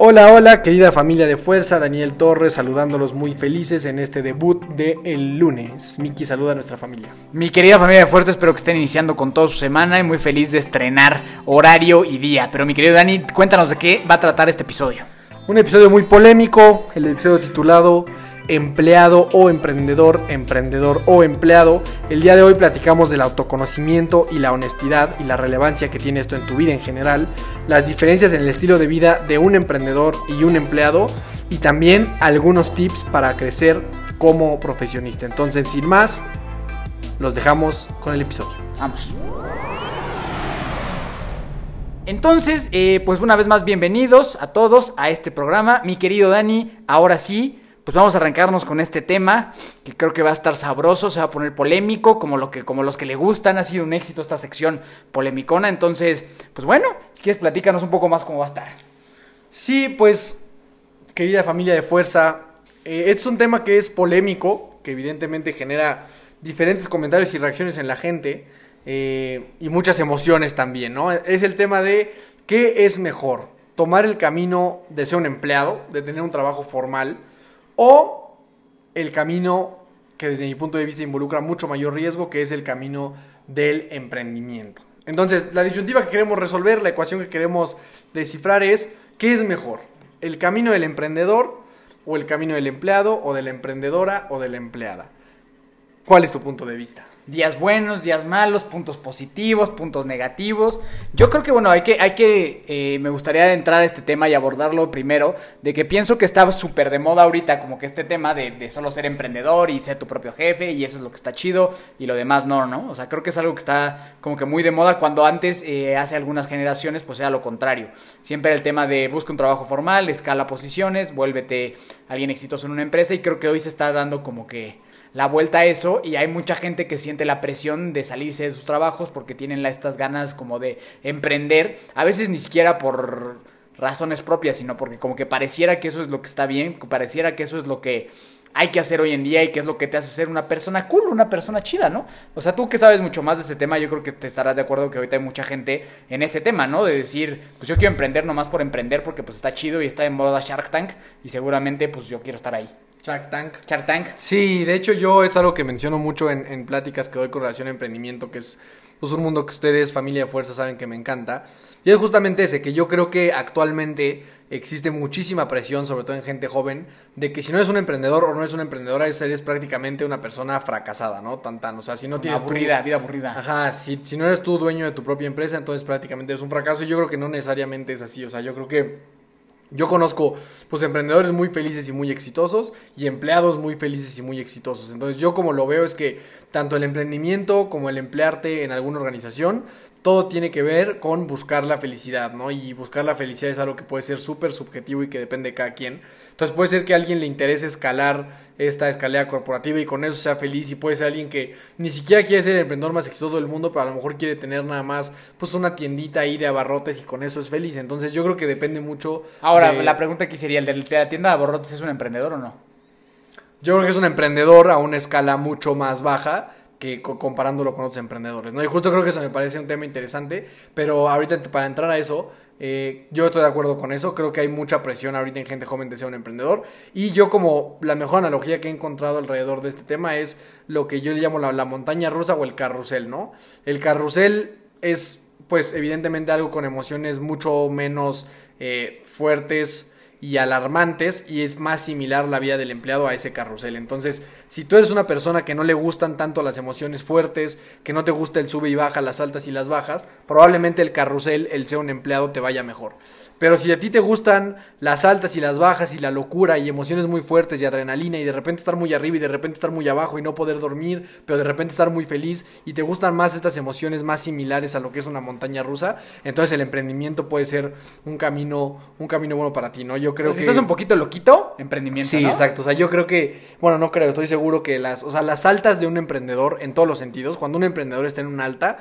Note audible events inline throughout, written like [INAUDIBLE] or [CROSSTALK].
Hola, hola, querida familia de fuerza, Daniel Torres saludándolos muy felices en este debut de el lunes. Miki saluda a nuestra familia. Mi querida familia de fuerza, espero que estén iniciando con toda su semana y muy feliz de estrenar horario y día. Pero mi querido Dani, cuéntanos de qué va a tratar este episodio. Un episodio muy polémico, el episodio titulado Empleado o emprendedor, emprendedor o empleado. El día de hoy platicamos del autoconocimiento y la honestidad y la relevancia que tiene esto en tu vida en general, las diferencias en el estilo de vida de un emprendedor y un empleado y también algunos tips para crecer como profesionista. Entonces, sin más, los dejamos con el episodio. Vamos. Entonces, eh, pues una vez más, bienvenidos a todos a este programa. Mi querido Dani, ahora sí, pues vamos a arrancarnos con este tema que creo que va a estar sabroso, se va a poner polémico, como, lo que, como los que le gustan. Ha sido un éxito esta sección polemicona. Entonces, pues bueno, si quieres, platícanos un poco más cómo va a estar. Sí, pues, querida familia de fuerza, eh, es un tema que es polémico, que evidentemente genera diferentes comentarios y reacciones en la gente eh, y muchas emociones también, ¿no? Es el tema de qué es mejor, tomar el camino de ser un empleado, de tener un trabajo formal, o el camino que desde mi punto de vista involucra mucho mayor riesgo, que es el camino del emprendimiento. Entonces, la disyuntiva que queremos resolver, la ecuación que queremos descifrar es, ¿qué es mejor? ¿El camino del emprendedor o el camino del empleado o de la emprendedora o de la empleada? ¿Cuál es tu punto de vista? Días buenos, días malos, puntos positivos, puntos negativos. Yo creo que, bueno, hay que, hay que, eh, me gustaría entrar a este tema y abordarlo primero, de que pienso que está súper de moda ahorita, como que este tema de, de, solo ser emprendedor y ser tu propio jefe, y eso es lo que está chido, y lo demás no, ¿no? O sea, creo que es algo que está como que muy de moda, cuando antes, eh, hace algunas generaciones, pues era lo contrario. Siempre el tema de busca un trabajo formal, escala posiciones, vuélvete alguien exitoso en una empresa, y creo que hoy se está dando como que la vuelta a eso y hay mucha gente que siente la presión de salirse de sus trabajos porque tienen estas ganas como de emprender, a veces ni siquiera por razones propias, sino porque como que pareciera que eso es lo que está bien, pareciera que eso es lo que hay que hacer hoy en día y que es lo que te hace ser una persona cool, una persona chida, ¿no? O sea, tú que sabes mucho más de ese tema, yo creo que te estarás de acuerdo que ahorita hay mucha gente en ese tema, ¿no? De decir, pues yo quiero emprender nomás por emprender porque pues está chido y está en moda Shark Tank y seguramente pues yo quiero estar ahí. Shark Tank. Shark Tank. Sí, de hecho yo es algo que menciono mucho en, en pláticas que doy con relación a emprendimiento, que es pues, un mundo que ustedes, familia de fuerza, saben que me encanta. Y es justamente ese, que yo creo que actualmente existe muchísima presión, sobre todo en gente joven, de que si no eres un emprendedor o no eres una emprendedora, eres prácticamente una persona fracasada, ¿no? Tan, tan. O sea, si no tienes... Aburrida, tu... vida aburrida. Ajá, si, si no eres tú dueño de tu propia empresa, entonces prácticamente eres un fracaso. Y yo creo que no necesariamente es así. O sea, yo creo que... Yo conozco pues emprendedores muy felices y muy exitosos y empleados muy felices y muy exitosos. Entonces yo como lo veo es que tanto el emprendimiento como el emplearte en alguna organización, todo tiene que ver con buscar la felicidad, ¿no? Y buscar la felicidad es algo que puede ser súper subjetivo y que depende de cada quien. Entonces puede ser que a alguien le interese escalar esta escalera corporativa y con eso sea feliz y puede ser alguien que ni siquiera quiere ser el emprendedor más exitoso del mundo, pero a lo mejor quiere tener nada más pues una tiendita ahí de abarrotes y con eso es feliz. Entonces yo creo que depende mucho. Ahora, de... la pregunta aquí sería, ¿el de la tienda de abarrotes es un emprendedor o no? Yo creo que es un emprendedor a una escala mucho más baja que comparándolo con otros emprendedores, ¿no? Y justo creo que eso me parece un tema interesante, pero ahorita para entrar a eso, eh, yo estoy de acuerdo con eso, creo que hay mucha presión ahorita en gente joven de ser un emprendedor y yo como la mejor analogía que he encontrado alrededor de este tema es lo que yo le llamo la, montaña rusa o el carrusel, ¿no? El carrusel es pues evidentemente algo con emociones mucho menos eh, fuertes, y alarmantes y es más similar la vida del empleado a ese carrusel. Entonces, si tú eres una persona que no le gustan tanto las emociones fuertes, que no te gusta el sube y baja, las altas y las bajas, probablemente el carrusel, el ser un empleado te vaya mejor. Pero si a ti te gustan las altas y las bajas y la locura y emociones muy fuertes y adrenalina y de repente estar muy arriba y de repente estar muy abajo y no poder dormir, pero de repente estar muy feliz y te gustan más estas emociones más similares a lo que es una montaña rusa, entonces el emprendimiento puede ser un camino, un camino bueno para ti, ¿no? Yo creo O sea, si que... estás un poquito loquito, emprendimiento, Sí, ¿no? exacto. O sea, yo creo que, bueno, no creo, estoy seguro que las, o sea, las altas de un emprendedor en todos los sentidos, cuando un emprendedor está en una alta,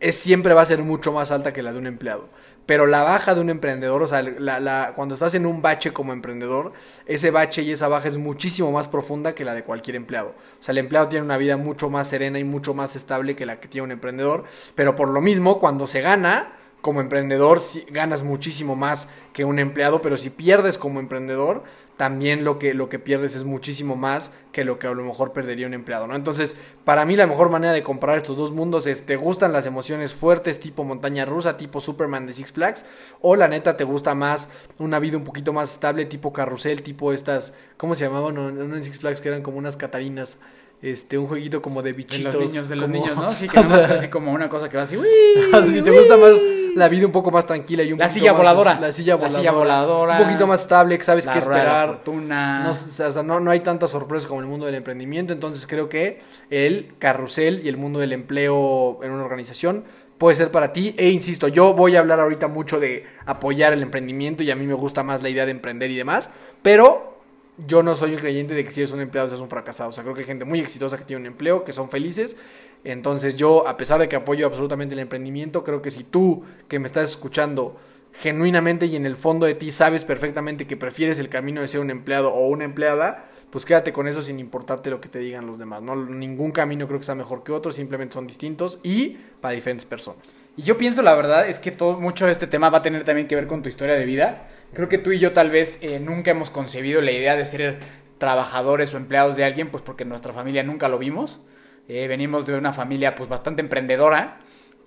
es siempre va a ser mucho más alta que la de un empleado. Pero la baja de un emprendedor, o sea, la, la- cuando estás en un bache como emprendedor, ese bache y esa baja es muchísimo más profunda que la de cualquier empleado. O sea, el empleado tiene una vida mucho más serena y mucho más estable que la que tiene un emprendedor. Pero por lo mismo, cuando se gana, como emprendedor, sí, ganas muchísimo más que un empleado, pero si pierdes como emprendedor, también lo que, lo que pierdes es muchísimo más que lo que a lo mejor perdería un empleado, ¿no? Entonces, para mí la mejor manera de comprar estos dos mundos es, ¿te gustan las emociones fuertes tipo montaña rusa, tipo Superman de Six Flags? O la neta, ¿te gusta más una vida un poquito más estable, tipo carrusel, tipo estas, ¿cómo se llamaban? No, no en Six Flags que eran como unas catarinas. Este, un jueguito como de De bichitos. los niños, de los como- niños, ¿no? [LAUGHS] Sí, que es así como una cosa que va así, [LAUGHS] si te gusta más la vida un poco más tranquila y un La silla más- voladora. La silla La voladora. silla voladora. Un poquito más estable, que sabes La qué la esperar. fortuna. No, o sea, no, no hay tanta sorpresa como en el mundo del emprendimiento, entonces creo que el carrusel y el mundo del empleo en una organización puede ser para ti. E insisto, yo voy a hablar ahorita mucho de apoyar el emprendimiento y a mí me gusta más la idea de emprender y demás, pero yo no soy un creyente de que si eres un empleado seas un fracasado. O sea, creo que hay gente muy exitosa que tiene un empleo, que son felices. Entonces yo, a pesar de que apoyo absolutamente el emprendimiento, creo que si tú que me estás escuchando genuinamente y en el fondo de ti sabes perfectamente que prefieres el camino de ser un empleado o una empleada, pues quédate con eso sin importarte lo que te digan los demás. ¿no? Ningún camino creo que sea mejor que otro, simplemente son distintos y para diferentes personas. Y yo pienso, la verdad, es que todo, mucho de este tema va a tener también que ver con tu historia de vida. Creo que tú y yo tal vez eh, nunca hemos concebido la idea de ser trabajadores o empleados de alguien, pues porque en nuestra familia nunca lo vimos. Eh, venimos de una familia pues bastante emprendedora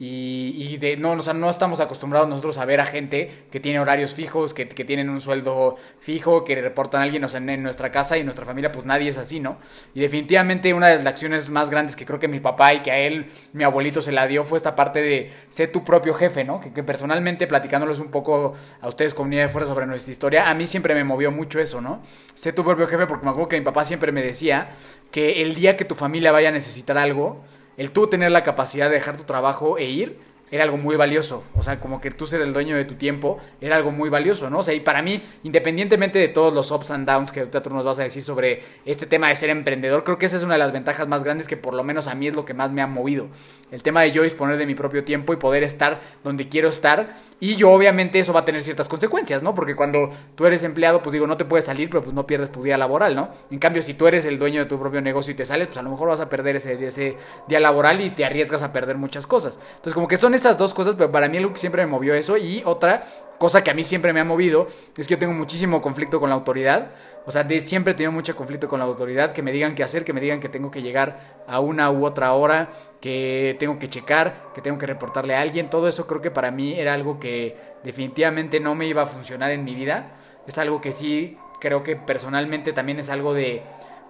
y, de, no, no estamos acostumbrados nosotros a ver a gente que tiene horarios fijos, que, que tienen un sueldo fijo, que reportan a alguien en, nuestra casa y en nuestra familia pues nadie es así, ¿no? Y definitivamente una de las acciones más grandes que creo que mi papá y que a él, mi abuelito se la dio fue esta parte de ser tu propio jefe, ¿no? Que, que personalmente platicándoles un poco a ustedes comunidad de fuerza sobre nuestra historia, a mí siempre me movió mucho eso, ¿no? Sé tu propio jefe porque me acuerdo que mi papá siempre me decía que el día que tu familia vaya a necesitar algo, el tú tener la capacidad de dejar tu trabajo e ir era algo muy valioso. O sea, como que tú ser el dueño de tu tiempo era algo muy valioso, ¿no? O sea, y para mí, independientemente de todos los ups and downs que ahorita tú nos vas a decir sobre este tema de ser emprendedor, creo que esa es una de las ventajas más grandes que por lo menos a mí es lo que más me ha movido. El tema de yo disponer de mi propio tiempo y poder estar donde quiero estar. Y yo obviamente eso va a tener ciertas consecuencias, ¿no? Porque cuando tú eres empleado, pues digo, no te puedes salir, pero pues no pierdes tu día laboral, ¿no? En cambio, si tú eres el dueño de tu propio negocio y te sales, pues a lo mejor vas a perder ese, ese día laboral y te arriesgas a perder muchas cosas. Entonces, como que son esas dos cosas, pero para mí algo que siempre me movió eso. Y otra cosa que a mí siempre me ha movido es que yo tengo muchísimo conflicto con la autoridad. O sea, de siempre he tenido mucho conflicto con la autoridad, que me digan qué hacer, que me digan que tengo que llegar a una u otra hora, que tengo que checar, que tengo que reportarle a alguien. Todo eso creo que para mí era algo que definitivamente no me iba a funcionar en mi vida. Es algo que sí creo que personalmente también es algo de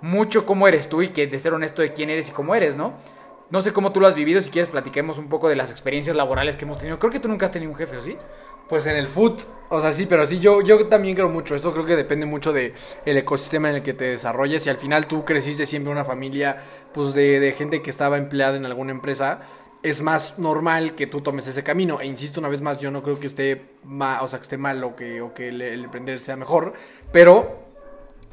mucho cómo eres tú y que de ser honesto de quién eres y cómo eres, ¿no? No sé cómo tú lo has vivido, si quieres platiquemos un poco de las experiencias laborales que hemos tenido. Creo que tú nunca has tenido un jefe, ¿o sí? Pues en el food, o sea, sí, pero sí, yo, yo también creo mucho. Eso creo que depende mucho del el ecosistema en el que te desarrolles. Y al final tú creciste siempre una familia, pues, de, de gente que estaba empleada en alguna empresa. Es más normal que tú tomes ese camino. E insisto una vez más, yo no creo que esté mal, o sea, que esté mal o que, o que el emprender sea mejor. Pero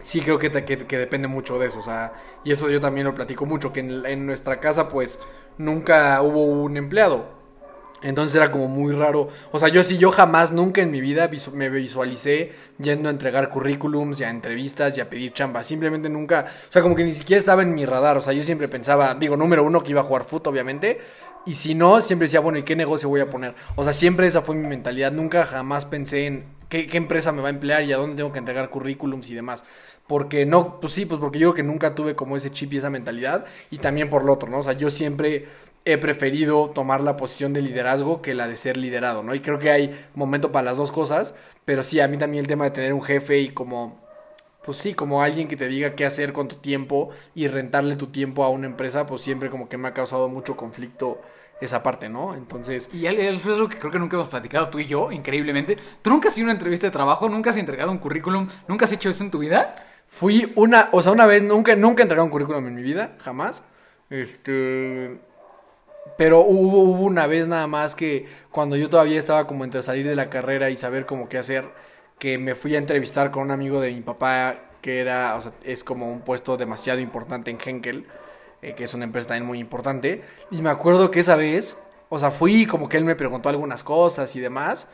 sí creo que, que, que depende mucho de eso, o sea, y eso yo también lo platico mucho, que en, nuestra casa pues nunca hubo un empleado. Entonces era como muy raro. O sea, yo sí, yo jamás, nunca en mi vida me visualicé yendo a entregar currículums y a entrevistas y a pedir chamba. Simplemente nunca, o sea, como que ni siquiera estaba en mi radar. O sea, yo siempre pensaba, digo, número uno, que iba a jugar fútbol, obviamente. Y si no, siempre decía, bueno, ¿y qué negocio voy a poner? O sea, siempre esa fue mi mentalidad. Nunca jamás pensé en qué, qué empresa me va a emplear y a dónde tengo que entregar currículums y demás. Porque no, pues sí, pues porque yo creo que nunca tuve como ese chip y esa mentalidad. Y también por lo otro, ¿no? O sea, yo siempre he preferido tomar la posición de liderazgo que la de ser liderado, ¿no? Y creo que hay momento para las dos cosas. Pero sí, a mí también el tema de tener un jefe y como pues sí, como alguien que te diga qué hacer con tu tiempo y rentarle tu tiempo a una empresa, pues siempre como que me ha causado mucho conflicto esa parte, ¿no? Entonces, Y eso es lo que creo que nunca hemos platicado tú y yo, increíblemente. ¿Tú nunca has hecho una entrevista de trabajo? ¿Nunca has entregado un currículum? ¿Nunca has hecho eso en tu vida? Fui una, o sea, una vez, nunca, nunca entregué un currículum en mi vida, jamás. Este, pero hubo, hubo una vez nada más que cuando yo todavía estaba como entre salir de la carrera y saber como qué hacer, que me fui a entrevistar con un amigo de mi papá que era, o sea, es como un puesto demasiado importante en Henkel, eh, que es una empresa también muy importante. Y me acuerdo que esa vez, o sea, fui como que él me preguntó algunas cosas y demás.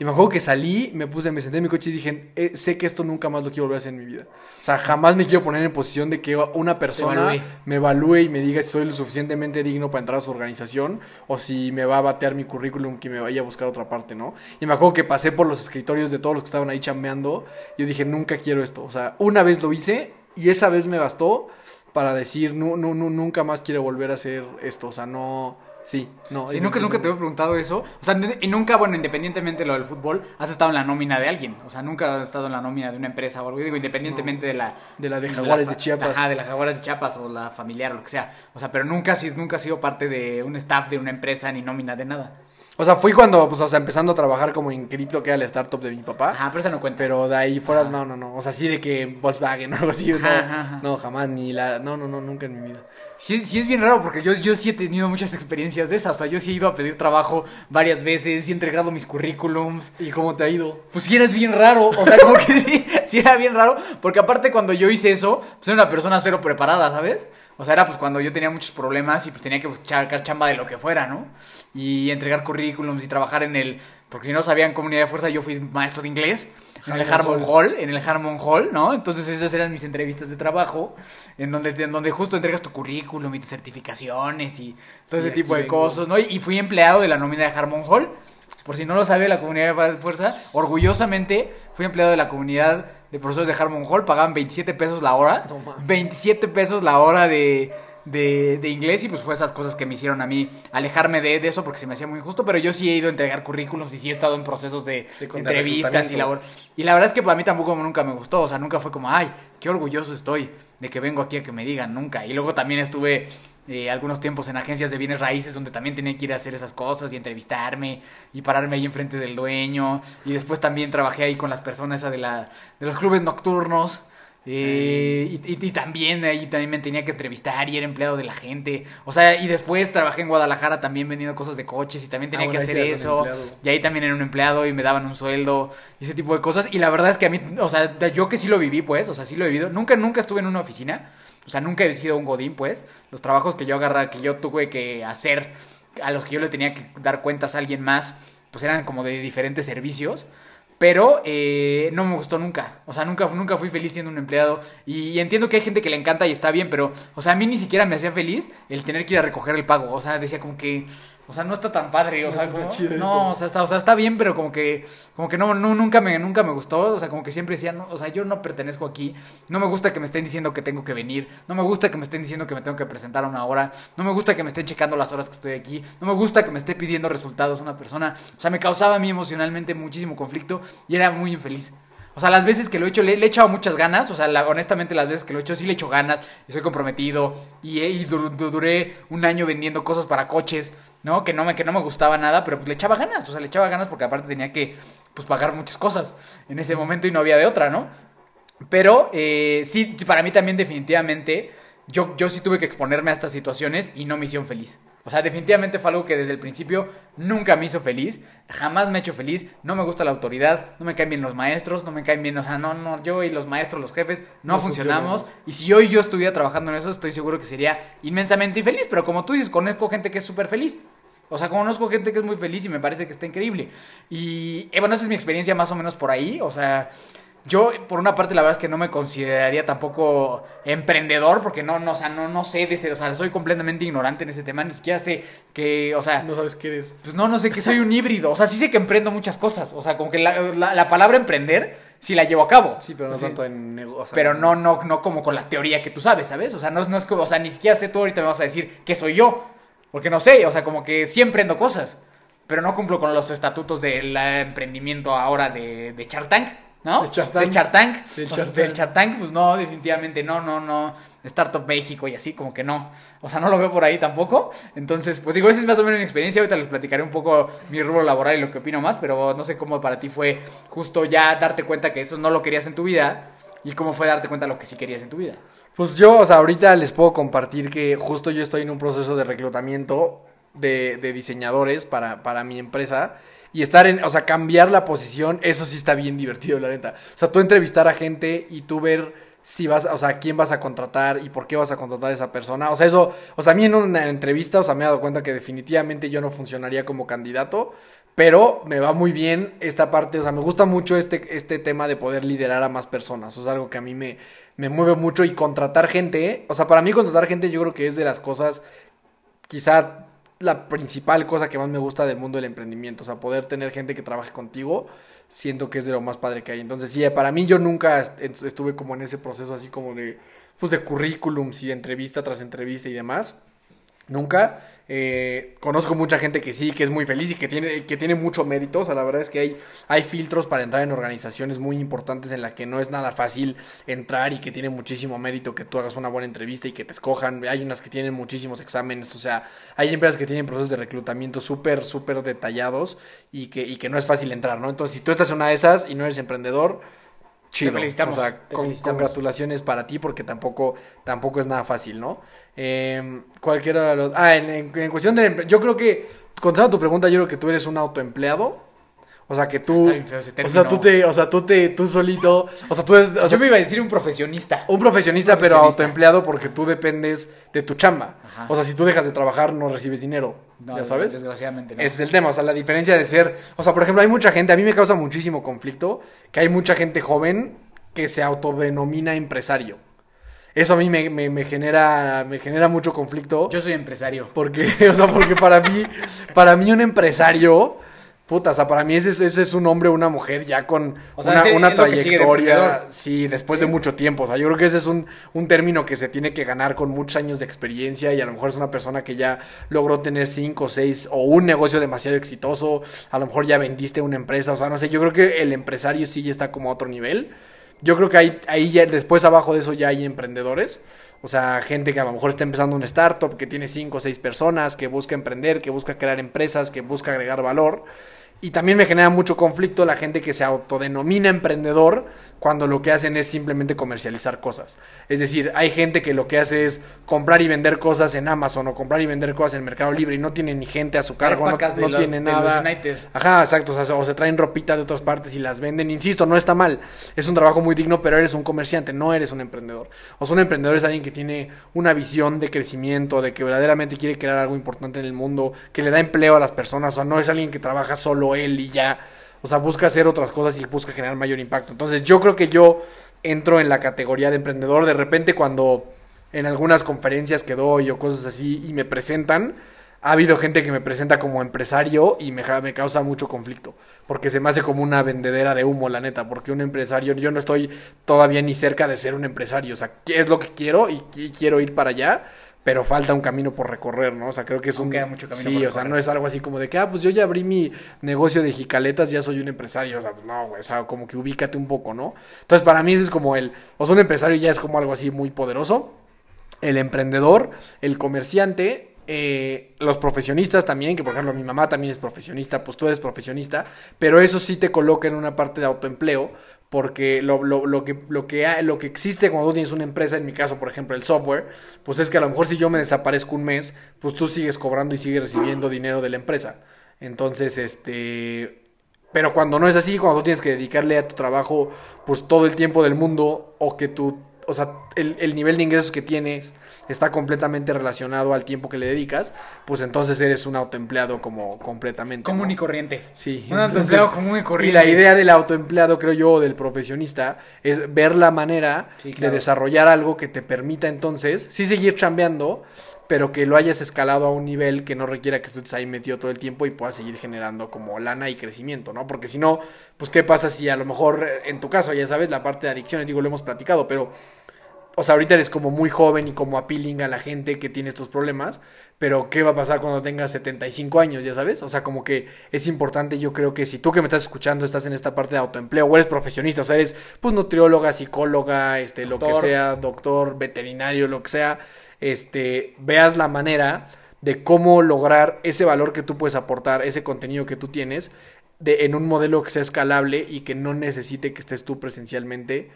Y me acuerdo que salí, me puse, me senté en mi coche y dije, "Eh, sé que esto nunca más lo quiero volver a hacer en mi vida. O sea, jamás me quiero poner en posición de que una persona evalúe. me evalúe y me diga si soy lo suficientemente digno para entrar a su organización o si me va a batear mi currículum que me vaya a buscar a otra parte, ¿no? Y me acuerdo que pasé por los escritorios de todos los que estaban ahí chambeando y yo dije, nunca quiero esto. O sea, una vez lo hice y esa vez me bastó para decir, no, no, no, nunca más quiero volver a hacer esto. O sea, no... Sí, no. Sí, nunca, nunca te he preguntado eso. O sea, y nunca, bueno, independientemente de lo del fútbol, has estado en la nómina de alguien. O sea, nunca has estado en la nómina de una empresa o algo. Digo, independientemente de la... De la de Jaguares de Chiapas. Ajá, de las Jaguares de Chiapas o la familiar o lo que sea. O sea, pero nunca, has- nunca has sido parte de un staff de una empresa ni nómina de nada. O sea, fui cuando, pues, o sea, empezando a trabajar como en cripto, que era la startup de mi papá. Ajá, pero eso no cuenta. Pero de ahí fuera, no, no, no. O sea, sí de que Volkswagen [LAUGHS] o algo así. Ajá, ajá. no, jamás, ni la. No, no, no, nunca en mi vida. Sí, sí es bien raro porque yo, yo sí he tenido muchas experiencias de esas. O sea, yo sí he ido a pedir trabajo varias veces, sí he entregado mis currículums. ¿Y cómo te ha ido? Pues sí eres bien raro, o sea, como que sí, [LAUGHS] sí era bien raro, porque aparte cuando yo hice eso, pues era una persona cero preparada, ¿sabes? O sea, era pues cuando yo tenía muchos problemas y pues tenía que buscar chamba de lo que fuera, ¿no? Y entregar currículums y trabajar en el, porque si no sabían comunidad de fuerza, yo fui maestro de inglés en el Harmon Hall, en el Harmon Hall, ¿no? Entonces esas eran mis entrevistas de trabajo, en donde, en donde justo entregas tu currículum y tus certificaciones y todo Sí, ese tipo de vengo. cosas, ¿no? Y, y fui empleado de la nómina de Harmon Hall. Por si no lo sabe la comunidad de fuerza, orgullosamente fui empleado de la comunidad de profesores de Harmon Hall, pagaban 27 pesos la hora. No mames. 27 pesos la hora de, de, de inglés y pues fue esas cosas que me hicieron a mí alejarme de, de eso porque se me hacía muy injusto, pero yo sí he ido a entregar currículums y sí he estado en procesos de, entrevistas y labor. Y la verdad es que para mí tampoco nunca me gustó, o sea, nunca fue como, ay, qué orgulloso estoy de que vengo aquí a que me digan, nunca. Y luego también estuve eh, algunos tiempos en agencias de bienes raíces donde también tenía que ir a hacer esas cosas y entrevistarme y pararme ahí enfrente del dueño. Y después también trabajé ahí con las personas de, la, de los clubes nocturnos. Eh, y, y- y también ahí también me tenía que entrevistar y era empleado de la gente. O sea, y después trabajé en Guadalajara también vendiendo cosas de coches y también tenía Ah, que bueno, ahí hacer eso. Y ahí también era un empleado y me daban un sueldo y ese tipo de cosas. Y la verdad es que a mí, o sea, yo que sí lo viví, pues, o sea, sí lo he vivido. Nunca, nunca estuve en una oficina. O sea, nunca he sido un godín, pues. Los trabajos que yo agarra, que yo tuve que hacer, a los que yo le tenía que dar cuentas a alguien más, pues eran como de diferentes servicios. Pero eh, no me gustó nunca. O sea, nunca, nunca fui feliz siendo un empleado. Y, y entiendo que hay gente que le encanta y está bien, pero, o sea, a mí ni siquiera me hacía feliz el tener que ir a recoger el pago. O sea, decía como que, o sea, no está tan padre. O No sea, está tan como- chido esto. no, o sea, está, o sea, está bien, pero como que, como que no, no, nunca me, nunca me gustó. O sea, como que siempre decía, no, o sea, yo no pertenezco aquí. No me gusta que me estén diciendo que tengo que venir. No me gusta que me estén diciendo que me tengo que presentar a una hora. No me gusta que me estén checando las horas que estoy aquí. No me gusta que me esté pidiendo resultados una persona. O sea, me causaba a mí emocionalmente muchísimo conflicto y era muy infeliz. O sea, las veces que lo he hecho, le, le he echado muchas ganas. O sea, la- honestamente, las veces que lo he hecho, sí le he hecho ganas. Y soy comprometido. Y, he- y dur- du- duré un año vendiendo cosas para coches, ¿no? Que no, me, que no me gustaba nada, pero pues le echaba ganas. O sea, le echaba ganas porque aparte tenía que, pues, pagar muchas cosas en ese momento y no había de otra, ¿no? Pero eh, sí, para mí también definitivamente, yo, yo sí tuve que exponerme a estas situaciones y no me hicieron feliz. O sea, definitivamente fue algo que desde el principio nunca me hizo feliz, jamás me ha hecho feliz, no me gusta la autoridad, no me caen bien los maestros, no me caen bien, o sea, no, no, yo y los maestros, los jefes, no, No funcionamos. funcionamos. Y si hoy yo estuviera trabajando en eso, estoy seguro que sería inmensamente infeliz, pero como tú dices, conozco gente que es súper feliz. O sea, conozco gente que es muy feliz y me parece que está increíble. Y eh, bueno, esa es mi experiencia más o menos por ahí. O sea, yo por una parte la verdad es que no me consideraría tampoco emprendedor porque no, no, o sea, no, no sé de ese, o sea, soy completamente ignorante en ese tema, ni siquiera sé que, o sea, No sabes qué eres. pues no, no sé que soy un híbrido. O sea, sí sé que emprendo muchas cosas. O sea, como que la, la- la palabra emprender sí la llevo a cabo. Sí, pero no O sea, tanto en negocio. pero no, no, no como con la teoría que tú sabes, ¿sabes? O sea, no, no es como, o sea, ni siquiera sé tú ahorita me vas a decir que soy yo. Porque no sé, o sea, como que sí emprendo cosas. Pero no cumplo con los estatutos del emprendimiento ahora de, de Tank. ¿No? De Shark Tank. Del Shark Tank. Del O sea, Shark del Tank. Shark Tank, pues no, definitivamente no, no, no. Startup México y así, como que no. O sea, no lo veo por ahí tampoco. Entonces, pues digo, esa es más o menos mi experiencia. Ahorita les platicaré un poco mi rubro laboral y lo que opino más, pero no sé cómo para ti fue justo ya darte cuenta que eso no lo querías en tu vida y cómo fue darte cuenta de lo que sí querías en tu vida. Pues yo, o sea, ahorita les puedo compartir que justo yo estoy en un proceso de reclutamiento de, de diseñadores para, para mi empresa. Y estar en, o sea, cambiar la posición, eso sí está bien divertido, la neta. O sea, tú entrevistar a gente y tú ver si vas, o sea, quién vas a contratar y por qué vas a contratar a esa persona. O sea, eso, o sea, a mí en una entrevista, o sea, me he dado cuenta que definitivamente yo no funcionaría como candidato. Pero me va muy bien esta parte, o sea, me gusta mucho este, este tema de poder liderar a más personas. O sea, algo que a mí me, me mueve mucho y contratar gente. O sea, para mí contratar gente yo creo que es de las cosas, quizá la principal cosa que más me gusta del mundo del emprendimiento. O sea, poder tener gente que trabaje contigo, siento que es de lo más padre que hay. Entonces, sí, para mí yo nunca est- estuve como en ese proceso así como de, pues de currículums y entrevista tras entrevista y demás. Nunca. Eh, conozco mucha gente que sí, que es muy feliz y que tiene, que tiene mucho mérito. O sea, la verdad es que hay, hay filtros para entrar en organizaciones muy importantes en la que no es nada fácil entrar y que tiene muchísimo mérito que tú hagas una buena entrevista y que te escojan. Hay unas que tienen muchísimos exámenes. O sea, hay empresas que tienen procesos de reclutamiento súper, súper detallados y que, y que no es fácil entrar, ¿no? Entonces, si tú estás en una de esas y no eres emprendedor, chido. felicitamos, O sea, te con- felicitamos. congratulaciones para ti porque tampoco, tampoco es nada fácil, ¿no? Eh, cualquiera de los... Ah, en, en- en cuestión de... Yo creo que, contestando tu pregunta, yo creo que tú eres un autoempleado. O sea, que tú... O sea, tú te... O sea, tú te... Tú solito... O sea, tú... o sea, Yo me iba a decir un profesionista. un profesionista, Un pero profesionista. autoempleado porque tú dependes de tu chamba. Ajá. O sea, si tú dejas de trabajar, no recibes dinero. No, ¿Ya sabes? Desgraciadamente no. Ese es el tema, o sea, la diferencia de ser, o sea, por ejemplo, hay mucha gente, a mí me causa muchísimo conflicto que hay mucha gente joven que se autodenomina empresario. Eso a mí me, me- me genera me genera mucho conflicto Yo soy empresario. porque, [LAUGHS] o sea, porque para mí para mí un empresario Puta, o sea, para mí ese, es- ese es un hombre o una mujer ya con O sea, una, una es de trayectoria. Sí, después de mucho tiempo. O sea, yo creo que ese es un, un término que se tiene que ganar con muchos años de experiencia y a lo mejor es una persona que ya logró tener cinco, seis o un negocio demasiado exitoso. A lo mejor ya vendiste una empresa. O sea, no sé, yo creo que el empresario sí ya está como a otro nivel. Yo creo que ahí, ahí ya, después abajo de eso ya hay emprendedores. O sea, gente que a lo mejor está empezando un startup, que tiene cinco o seis personas, que busca emprender, que busca crear empresas, que busca agregar valor. Y también me genera mucho conflicto la gente que se autodenomina emprendedor cuando lo que hacen es simplemente comercializar cosas. Es decir, hay gente que lo que hace es comprar y vender cosas en Amazon o comprar y vender cosas en Mercado Libre y no tiene ni gente a su cargo, no, no los- tiene nada. Ajá, exacto. O, sea, o se traen ropita de otras partes y las venden. Insisto, no está mal. Es un trabajo muy digno, pero eres un comerciante, no eres un emprendedor. O sea, un emprendedor es alguien que tiene una visión de crecimiento, de que verdaderamente quiere crear algo importante en el mundo, que le da empleo a las personas. O sea, no es alguien que trabaja solo él y ya. O sea, busca hacer otras cosas y busca generar mayor impacto. Entonces, yo creo que yo entro en la categoría de emprendedor. De repente, cuando en algunas conferencias que doy o cosas así y me presentan, ha habido gente que me presenta como empresario y me, me causa mucho conflicto. Porque se me hace como una vendedera de humo, la neta. Porque un empresario, yo no estoy todavía ni cerca de ser un empresario. O sea, ¿qué es lo que quiero? Y quiero ir para allá. Pero falta un camino por recorrer, ¿no? O sea, creo que es un... queda mucho camino sí, por o sea, no es algo así como de que, ah, pues yo ya abrí mi negocio de jicaletas, ya soy un empresario. O sea, pues no, güey. O sea, como que ubícate un poco, ¿no? Entonces, para mí ese es como el... O sea, un empresario ya es como algo así muy poderoso el emprendedor, el comerciante, eh, los profesionistas también, que por ejemplo mi mamá también es profesionista, pues tú eres profesionista, pero eso sí te coloca en una parte de autoempleo, porque lo, lo- lo que, lo, que, lo que existe cuando tú tienes una empresa, en mi caso por ejemplo el software, pues es que a lo mejor si yo me desaparezco un mes, pues tú sigues cobrando y sigues recibiendo dinero de la empresa. Entonces, este... Pero cuando no es así, cuando tú tienes que dedicarle a tu trabajo pues todo el tiempo del mundo o que tú, o sea, el, el nivel de ingresos que tienes está completamente relacionado al tiempo que le dedicas, pues entonces eres un autoempleado como completamente. Común ¿no? y corriente. Sí. Un entonces- autoempleado común y corriente. Y la idea del autoempleado, creo yo, del profesionista, es ver la manera Sí, claro. de desarrollar algo que te permita entonces, sí seguir chambeando, pero que lo hayas escalado a un nivel que no requiera que tú estés ahí metido todo el tiempo y puedas seguir generando como lana y crecimiento, ¿no? Porque si no, pues qué pasa si a lo mejor, eh, en tu caso, ya sabes, la parte de adicciones, digo, lo hemos platicado, pero o sea, ahorita eres como muy joven y como appealing a la gente que tiene estos problemas, pero ¿qué va a pasar cuando tengas 75 años, ya sabes? O sea, como que es importante, yo creo que si tú que me estás escuchando estás en esta parte de autoempleo o eres profesionista, o sea, eres pues nutrióloga, psicóloga, este, lo que sea, doctor, veterinario, lo que sea, este, veas la manera de cómo lograr ese valor que tú puedes aportar, ese contenido que tú tienes, de, en un modelo que sea escalable y que no necesite que estés tú presencialmente,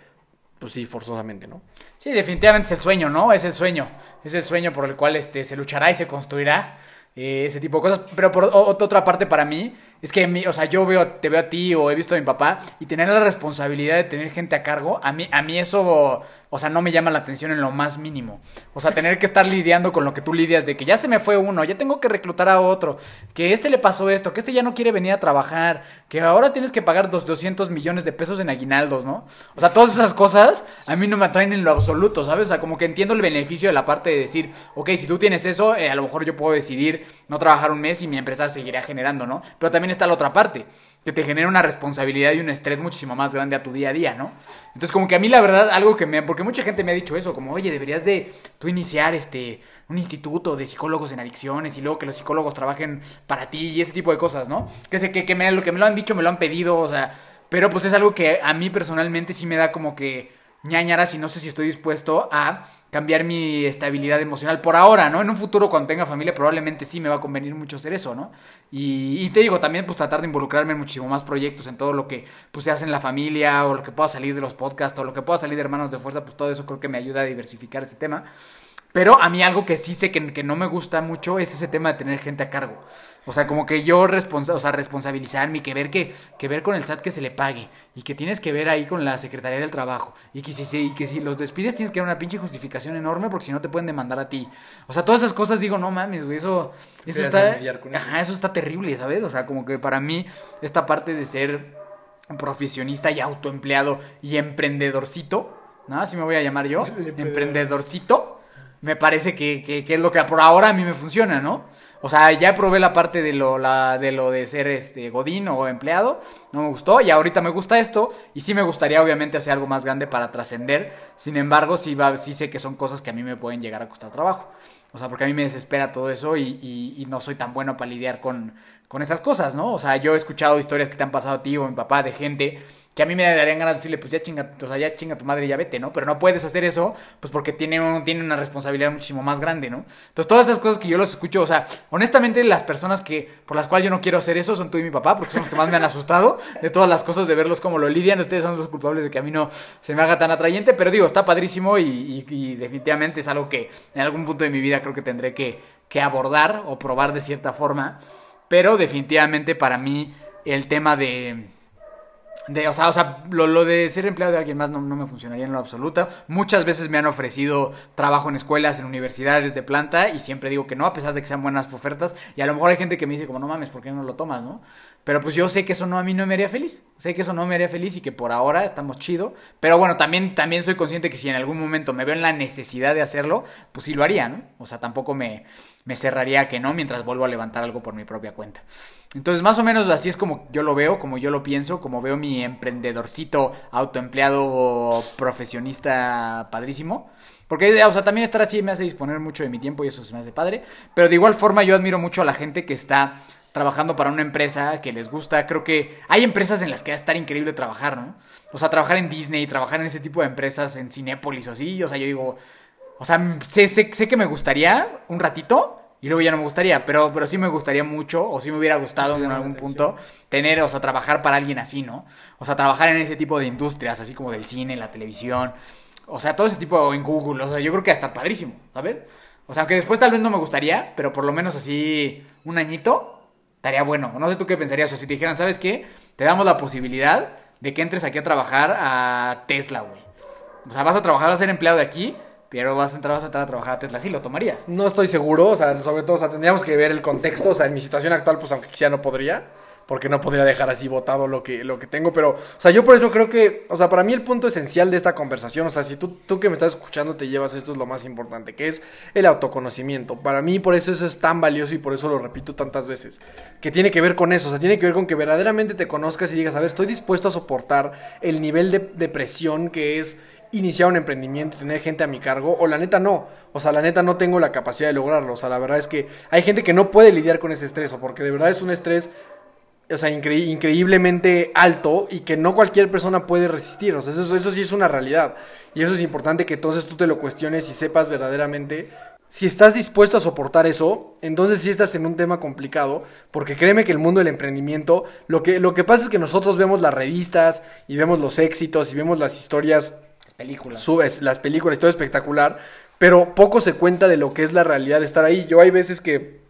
pues sí, forzosamente, ¿no? Sí, definitivamente es el sueño, ¿no? Es el sueño. Es el sueño por el cual este, se luchará y se construirá. eh, ese tipo de cosas. Pero por otra parte para mí, es que, mi- o sea, yo veo, te veo a ti o he visto a mi papá y tener la responsabilidad de tener gente a cargo, a mí, a mí eso, o sea, no me llama la atención en lo más mínimo. O sea, tener que estar lidiando con lo que tú lidias de que ya se me fue uno, ya tengo que reclutar a otro, que este le pasó esto, que este ya no quiere venir a trabajar, que ahora tienes que pagar dos, 200 millones de pesos en aguinaldos, ¿no? O sea, todas esas cosas a mí no me atraen en lo absoluto, ¿sabes? O sea, como que entiendo el beneficio de la parte de decir, ok, si tú tienes eso, eh, a lo mejor yo puedo decidir no trabajar un mes y mi empresa seguirá generando, ¿no? Pero también está la otra parte, que te genera una responsabilidad y un estrés muchísimo más grande a tu día a día, ¿no? Entonces, como que a mí la verdad, algo que me... Porque mucha gente me ha dicho eso, como, oye, deberías de tú iniciar este un instituto de psicólogos en adicciones y luego que los psicólogos trabajen para ti y ese tipo de cosas, ¿no? Que sé que, que me, lo que me lo han dicho, me lo han pedido, o sea, pero pues es algo que a mí personalmente sí me da como que ñañaras y no sé si estoy dispuesto a cambiar mi estabilidad emocional por ahora, ¿no? En un futuro cuando tenga familia probablemente sí me va a convenir mucho hacer eso, ¿no? Y, te digo, también pues tratar de involucrarme en muchísimo más proyectos, en todo lo que pues se hace en la familia o lo que pueda salir de los podcasts o lo que pueda salir de Hermanos de Fuerza, pues todo eso creo que me ayuda a diversificar ese tema. Pero a mí algo que sí sé que, que no me gusta mucho es ese tema de tener gente a cargo. O sea, como que yo responsa o sea, responsabilizarme y que ver que, que ver con el SAT que se le pague. Y que tienes que ver ahí con la Secretaría del Trabajo. Y que si, y que si los despides tienes que dar una pinche justificación enorme porque si no te pueden demandar a ti. O sea, todas esas cosas digo, no mames, güey, eso, eso está... con eso. Ajá, eso está terrible, ¿sabes? O sea, como que para mí esta parte de ser profesionista y autoempleado y emprendedorcito, ¿no? Así me voy a llamar yo, [LAUGHS] emprendedorcito, me parece que, que- es lo que por ahora a mí me funciona, ¿no? O sea, ya probé la parte de lo, la, de lo de ser este godín o empleado, no me gustó y ahorita me gusta esto y sí me gustaría obviamente hacer algo más grande para trascender, sin embargo sí, va, sí sé que son cosas que a mí me pueden llegar a costar trabajo. O sea, porque a mí me desespera todo eso y, y- y no soy tan bueno para lidiar con, con esas cosas, ¿no? O sea, yo he escuchado historias que te han pasado a ti o a mi papá de gente que a mí me darían ganas de decirle, pues ya chinga, o sea, ya chinga tu madre y ya vete, ¿no? Pero no puedes hacer eso, pues porque tiene, un- una responsabilidad muchísimo más grande, ¿no? Entonces, todas esas cosas que yo los escucho, o sea, honestamente, las personas que, por las cuales yo no quiero hacer eso son tú y mi papá, porque son los que más me han asustado de todas las cosas, de verlos como lo lidian. Ustedes son los culpables de que a mí no se me haga tan atrayente, pero digo, está padrísimo y, definitivamente es algo que en algún punto de mi vida creo que tendré que abordar o probar de cierta forma. Pero definitivamente para mí el tema de... De, o sea, o sea lo, lo de ser empleado de alguien más no, no me funcionaría en lo absoluto. Muchas veces me han ofrecido trabajo en escuelas, en universidades de planta y siempre digo que no, a pesar de que sean buenas ofertas. Y a lo mejor hay gente que me dice como, no mames, ¿por qué no lo tomas, no? Pero pues yo sé que eso no a mí no me haría feliz. Sé que eso no me haría feliz y que por ahora estamos chido. Pero bueno, también, también soy consciente que si en algún momento me veo en la necesidad de hacerlo, pues sí lo haría, ¿no? O sea, tampoco me, me cerraría que no mientras vuelvo a levantar algo por mi propia cuenta. Entonces, más o menos así es como yo lo veo, como yo lo pienso, como veo mi emprendedorcito, autoempleado, profesionista padrísimo. Porque, o sea, también estar así me hace disponer mucho de mi tiempo y eso se me hace padre. Pero de igual forma yo admiro mucho a la gente que está trabajando para una empresa que les gusta. Creo que hay empresas en las que va a estar increíble trabajar, ¿no? O sea, trabajar en Disney, trabajar en ese tipo de empresas, en Cinépolis o así. O sea, yo digo, o sea, sé, sé, sé que me gustaría un ratito y luego ya no me gustaría, pero, pero sí me gustaría mucho, o sí me hubiera gustado en algún punto, tener, o sea, trabajar para alguien así, ¿no? O sea, trabajar en ese tipo de industrias, así como del cine, la televisión, o sea, todo ese tipo en Google, o sea, yo creo que va a estar padrísimo, ¿sabes? O sea, aunque después tal vez no me gustaría, pero por lo menos así un añito estaría bueno. No sé tú qué pensarías, o si te dijeran, ¿sabes qué? Te damos la posibilidad de que entres aquí a trabajar a Tesla, güey. O sea, vas a trabajar, vas a ser empleado de aquí, pero vas a entrar, vas a entrar a trabajar a Tesla. Sí, lo tomarías. No estoy seguro, o sea, sobre todo, o sea, tendríamos que ver el contexto, o sea, en mi situación actual, pues aunque quisiera no podría, porque no podría dejar así botado lo que, lo que tengo, pero, o sea, yo por eso creo que, o sea, para mí el punto esencial de esta conversación, o sea, si tú, tú que me estás escuchando te llevas esto es lo más importante, que es el autoconocimiento. Para mí por eso eso es tan valioso y por eso lo repito tantas veces, que tiene que ver con eso, o sea, tiene que ver con que verdaderamente te conozcas y digas, a ver, estoy dispuesto a soportar el nivel de, de presión que es iniciar un emprendimiento, tener gente a mi cargo, o la neta no. O sea, la neta no tengo la capacidad de lograrlo. O sea, la verdad es que hay gente que no puede lidiar con ese estrés, o porque de verdad es un estrés, o sea, incre- increíblemente alto y que no cualquier persona puede resistir. O sea, eso, eso sí es una realidad. Y eso es importante que entonces tú te lo cuestiones y sepas verdaderamente si estás dispuesto a soportar eso, entonces sí estás en un tema complicado, porque créeme que el mundo del emprendimiento, lo que, lo que pasa es que nosotros vemos las revistas y vemos los éxitos y vemos las historias, Películas. subes las películas, todo espectacular, pero poco se cuenta de lo que es la realidad de estar ahí. Yo hay veces que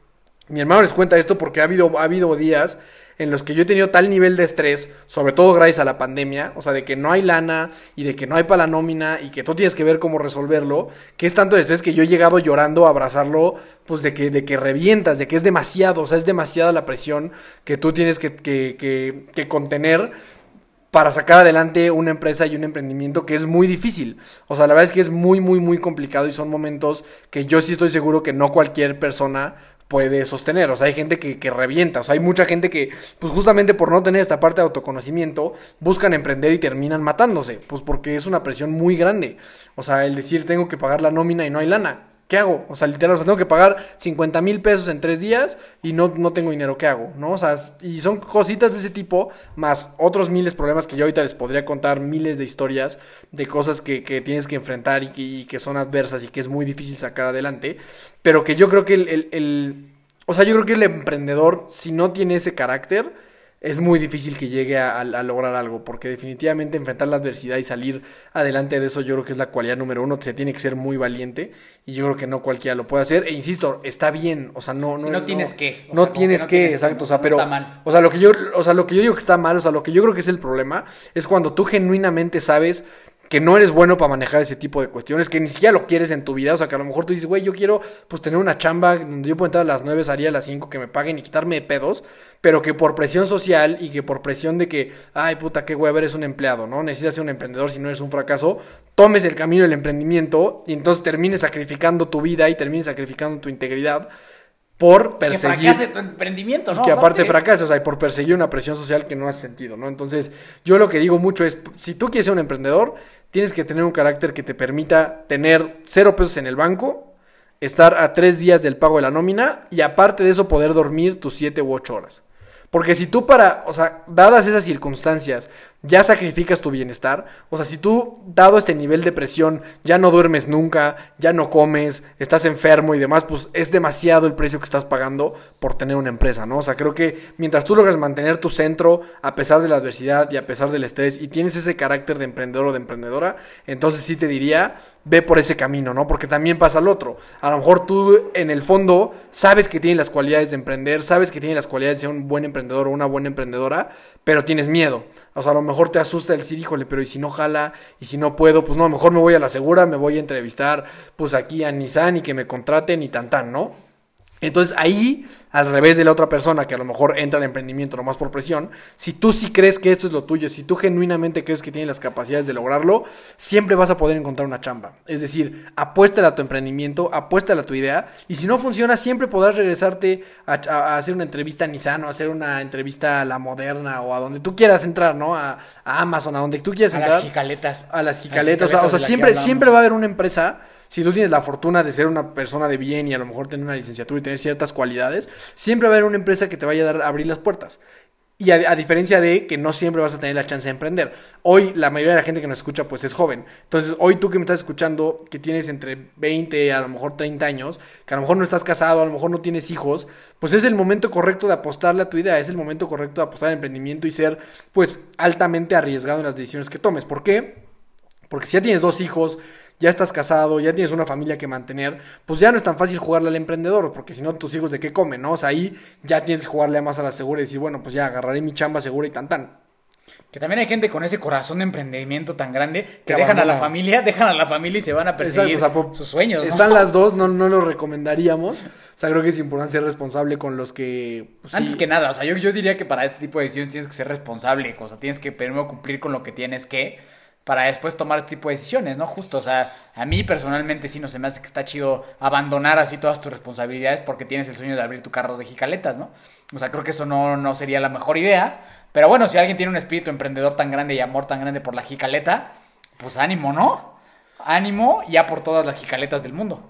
mi hermano les cuenta esto porque ha habido, ha habido días en los que yo he tenido tal nivel de estrés, sobre todo gracias a la pandemia, o sea, de que no hay lana y de que no hay para la nómina y que tú tienes que ver cómo resolverlo, que es tanto el estrés que yo he llegado llorando a abrazarlo, pues de que, de que revientas, de que es demasiado, o sea, es demasiada la presión que tú tienes que, que, que, que contener para sacar adelante una empresa y un emprendimiento que es muy difícil. O sea, la verdad es que es muy, muy, muy complicado y son momentos que yo sí estoy seguro que no cualquier persona puede sostener. O sea, hay gente que, que revienta. O sea, hay mucha gente que, pues justamente por no tener esta parte de autoconocimiento, buscan emprender y terminan matándose. Pues porque es una presión muy grande. O sea, el decir tengo que pagar la nómina y no hay lana. ¿Qué hago? O sea, literal, tengo que pagar 50 mil pesos en tres días y no, no tengo dinero. ¿Qué hago? ¿No? O sea, y son cositas de ese tipo, más otros miles de problemas que yo ahorita les podría contar, miles de historias de cosas que, que tienes que enfrentar y que, y que son adversas y que es muy difícil sacar adelante. Pero que yo creo que el, el- el- o sea, yo creo que el emprendedor, si no tiene ese carácter, es muy difícil que llegue a, lograr algo, porque definitivamente enfrentar la adversidad y salir adelante de eso, yo creo que es la cualidad número uno, se tiene que ser muy valiente, y yo creo que no cualquiera lo puede hacer, e insisto, está bien, o sea, no... No, no tienes que, no sea, tienes que no que, tienes que, exacto, o sea, pero... está mal. O sea, lo que yo, o sea, lo que yo digo que está mal, o sea, lo que yo creo que es el problema, es cuando tú genuinamente sabes que no eres bueno para manejar ese tipo de cuestiones, que ni siquiera lo quieres en tu vida, o sea, que a lo mejor tú dices, güey, yo quiero pues tener una chamba donde yo puedo entrar a las 9, salir a las 5, que me paguen y quitarme de pedos, pero que por presión social y que por presión de que, ay, puta, qué güey, eres un empleado, ¿no? Necesitas ser un emprendedor si no eres un fracaso, tomes el camino del emprendimiento y entonces termines sacrificando tu vida y termines sacrificando tu integridad por Que perseguir fracase tu emprendimiento, ¿no? que aparte fracasa, o sea, y por perseguir una presión social que no hace sentido, ¿no? Entonces, yo lo que digo mucho es, si tú quieres ser un emprendedor, tienes que tener un carácter que te permita tener cero pesos en el banco, estar a tres días del pago de la nómina y aparte de eso poder dormir tus siete u ocho horas. Porque si tú para, o sea, dadas esas circunstancias, ya sacrificas tu bienestar, o sea, si tú, dado este nivel de presión, ya no duermes nunca, ya no comes, estás enfermo y demás, pues es demasiado el precio que estás pagando por tener una empresa, ¿no? O sea, creo que mientras tú logras mantener tu centro a pesar de la adversidad y a pesar del estrés y tienes ese carácter de emprendedor o de emprendedora, entonces sí te diría, ve por ese camino, ¿no? Porque también pasa lo otro. A lo mejor tú en el fondo sabes que tienes las cualidades de emprender, sabes que tienes las cualidades de ser un buen emprendedor o una buena emprendedora, pero tienes miedo. O sea, a lo mejor te asusta el decir, híjole, pero ¿y si no jala? ¿Y si no puedo? Pues no, mejor me voy a la segura, me voy a entrevistar pues aquí a Nissan y que me contraten y tan tan, ¿no? Entonces ahí, al revés de la otra persona que a lo mejor entra al emprendimiento nomás por presión, si tú sí crees que esto es lo tuyo, si tú genuinamente crees que tienes las capacidades de lograrlo, siempre vas a poder encontrar una chamba. Es decir, apuéstale a tu emprendimiento, apuéstale a tu idea, y si no funciona, siempre podrás regresarte a, a- a hacer una entrevista a Nissan o a hacer una entrevista a La Moderna o a donde tú quieras entrar, ¿no? A, a Amazon, a donde tú quieras A entrar las jicaletas. a las jicaletas. O sea, o sea, siempre, siempre va a haber una empresa. Si tú tienes la fortuna de ser una persona de bien y a lo mejor tener una licenciatura y tener ciertas cualidades, siempre va a haber una empresa que te vaya a dar, a abrir las puertas. Y a, diferencia de que no siempre vas a tener la chance de emprender. Hoy la mayoría de la gente que nos escucha pues es joven. Entonces hoy tú que me estás escuchando, que tienes entre 20 a lo mejor 30 años, que a lo mejor no estás casado, a lo mejor no tienes hijos, pues es el momento correcto de apostarle a tu idea, es el momento correcto de apostar al emprendimiento y ser pues altamente arriesgado en las decisiones que tomes. ¿Por qué? Porque si ya tienes dos hijos, ya estás casado, ya tienes una familia que mantener, pues ya no es tan fácil jugarle al emprendedor, porque si no, tus hijos de qué comen, ¿no? O sea, ahí ya tienes que jugarle más a la segura y decir, bueno, pues ya agarraré mi chamba segura y tan tan. Que también hay gente con ese corazón de emprendimiento tan grande que, Que dejan a la familia, [LAUGHS] dejan a la familia y se van a perseguir Exacto, o sea, po- sus sueños. ¿no? Están las dos, no, no lo recomendaríamos. O sea, creo que es importante ser responsable con los que... pues, sí. Antes que nada, o sea, yo, yo diría que para este tipo de decisiones tienes que ser responsable, o sea, tienes que primero cumplir con lo que tienes que para después tomar este tipo de decisiones, ¿no? Justo, o sea, a mí personalmente sí no se me hace que está chido abandonar así todas tus responsabilidades porque tienes el sueño de abrir tu carro de jicaletas, ¿no? O sea, creo que eso no, no sería la mejor idea, pero bueno, si alguien tiene un espíritu emprendedor tan grande y amor tan grande por la jicaleta, pues ánimo, ¿no? ánimo ya por todas las jicaletas del mundo.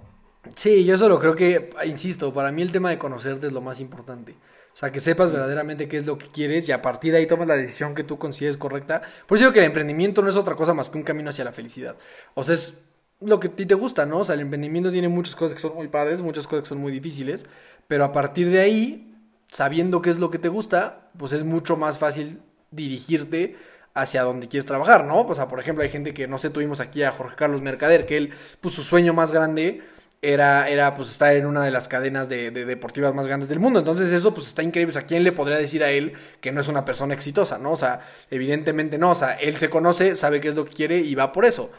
Sí, yo solo creo que, insisto, para mí el tema de conocerte es lo más importante. O sea, que sepas verdaderamente qué es lo que quieres y a partir de ahí tomas la decisión que tú consideres correcta. Por eso digo que el emprendimiento no es otra cosa más que un camino hacia la felicidad. O sea, es lo que a ti te gusta, ¿no? O sea, el emprendimiento tiene muchas cosas que son muy padres, muchas cosas que son muy difíciles, pero a partir de ahí, sabiendo qué es lo que te gusta, pues es mucho más fácil dirigirte hacia donde quieres trabajar, ¿no? O sea, por ejemplo, hay gente que, no sé, tuvimos aquí a Jorge Carlos Mercader, que él, pues su sueño más grande era, era pues estar en una de las cadenas de, de, deportivas más grandes del mundo. Entonces eso pues está increíble. O sea, ¿quién le podría decir a él que no es una persona exitosa, no? O sea, evidentemente no. O sea, él se conoce, sabe qué es lo que quiere y va por eso.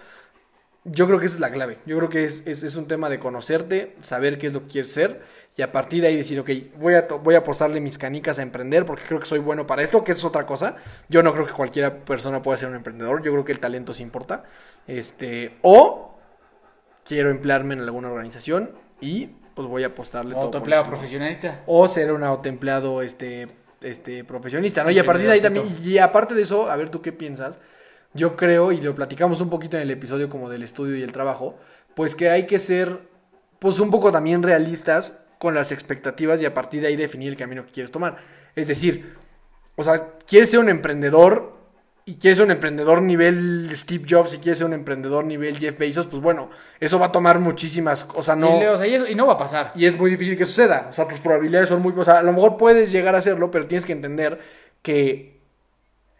Yo creo que esa es la clave. Yo creo que es, es, un tema de conocerte, saber qué es lo que quieres ser y a partir de ahí decir, ok, voy a, voy a apostarle mis canicas a emprender porque creo que soy bueno para esto, que es otra cosa. Yo no creo que cualquier persona pueda ser un emprendedor. Yo creo que el talento sí importa. Este, o quiero emplearme en alguna organización y pues voy a apostarle O todo. autoempleado profesionista. O ser un autoempleado este, este, profesionista, ¿no? Y a partir de ahí también, y aparte de eso, a ver tú qué piensas, yo creo, y lo platicamos un poquito en el episodio como del estudio y el trabajo, pues que hay que ser, pues un poco también realistas con las expectativas y a partir de ahí definir el camino que quieres tomar. Es decir, o sea, quieres ser un emprendedor y quieres ser un emprendedor nivel Steve Jobs y quieres ser un emprendedor nivel Jeff Bezos, pues bueno, eso va a tomar muchísimas, o sea, no... Y, o sea, y, eso- y no va a pasar. Y es muy difícil que suceda. O sea, tus probabilidades son muy... O sea, a lo mejor puedes llegar a hacerlo, pero tienes que entender que...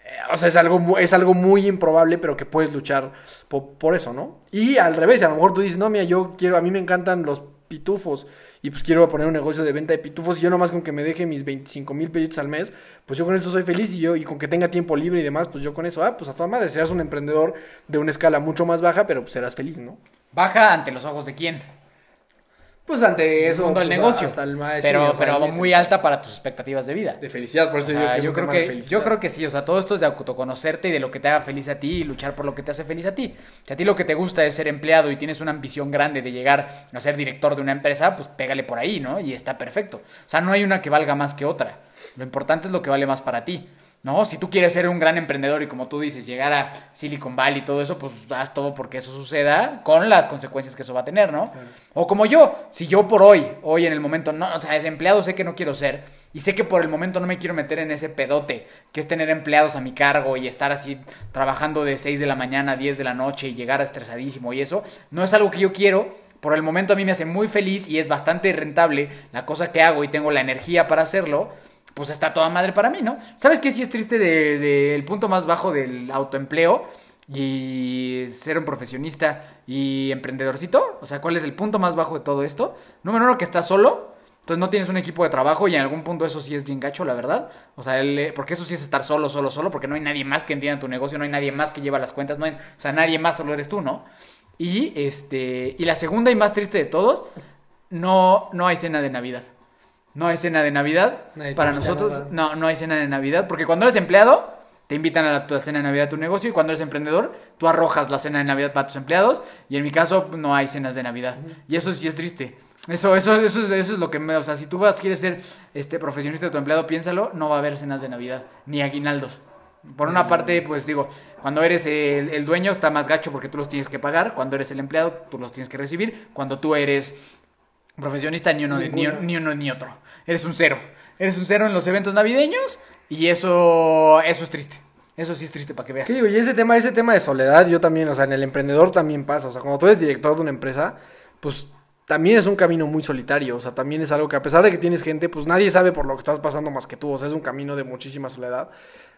eh, O sea, es algo, es algo muy improbable, pero que puedes luchar po- por, eso, ¿no? Y al revés, a lo mejor tú dices, no, mira, yo quiero, a mí me encantan los pitufos y pues quiero poner un negocio de venta de pitufos y yo nomás con que me deje mis 25 mil pesitos al mes, pues yo con eso soy feliz y yo, y con que tenga tiempo libre y demás, pues yo con eso, ah, pues a toda madre, serás un emprendedor de una escala mucho más baja, pero pues serás feliz, ¿no? Baja ante los ojos de quién. Pues ante eso, mundo del pues, negocio. hasta el pero o sea, pero muy alta para tus expectativas de vida. de felicidad, por eso O digo sea, que yo creo tema de que felicidad. yo creo que sí, o sea, todo esto es de autoconocerte y de lo que te haga feliz a ti y luchar por lo que te hace feliz a ti. Si a ti lo que te gusta es ser empleado y tienes una ambición grande de llegar a ser director de una empresa, pues pégale por ahí, ¿no? Y está perfecto. O sea, no hay una que valga más que otra. Lo importante es lo que vale más para ti. ¿No? Si tú quieres ser un gran emprendedor y como tú dices, llegar a Silicon Valley y todo eso, pues haz todo porque eso suceda con las consecuencias que eso va a tener, ¿no? O como yo, si yo por hoy, hoy en el momento, no, o sea, empleado sé que no quiero ser y sé que por el momento no me quiero meter en ese pedote, que es tener empleados a mi cargo y estar así trabajando de 6 de la mañana a 10 de la noche y llegar estresadísimo y eso, no es algo que yo quiero. Por el momento a mí me hace muy feliz y es bastante rentable la cosa que hago y tengo la energía para hacerlo pues está toda madre para mí, ¿no? ¿Sabes qué sí es triste del de, punto más bajo del autoempleo y ser un profesionista y emprendedorcito? O sea, ¿cuál es el punto más bajo de todo esto? Número uno, que estás solo. Entonces no tienes un equipo de trabajo y en algún punto eso sí es bien gacho, la verdad. O sea, eh, porque eso sí es estar solo, solo, solo, porque no hay nadie más que entienda tu negocio, no hay nadie más que lleva las cuentas, no hay, o sea, nadie más, solo eres tú, ¿no? Y este, y la segunda y más triste de todos, no, no hay cena de Navidad. No hay cena de Navidad. Nadie Para nosotros, nada. no, no hay cena de Navidad. Porque cuando eres empleado, te invitan a la, tu cena de Navidad a tu negocio. Y cuando eres emprendedor, tú arrojas la cena de Navidad para tus empleados. Y en mi caso, no hay cenas de Navidad. Y eso sí es triste. Eso, eso, eso, es, eso es lo que me. O sea, si tú vas, quieres ser este profesionista de tu empleado, piénsalo, no va a haber cenas de Navidad. Ni aguinaldos. Por una parte, pues digo, cuando eres el, el dueño está más gacho porque tú los tienes que pagar. Cuando eres el empleado, tú los tienes que recibir. Cuando tú eres profesionista, ni uno, ni, uno ni otro. Eres un cero. Eres un cero en los eventos navideños y eso, eso es triste. Eso sí es triste para que veas. ¿Qué digo? Y ese tema, ese tema de soledad, yo también, o sea, en el emprendedor también pasa. O sea, cuando tú eres director de una empresa, pues también es un camino muy solitario. O sea, también es algo que a pesar de que tienes gente, pues nadie sabe por lo que estás pasando más que tú. O sea, es un camino de muchísima soledad.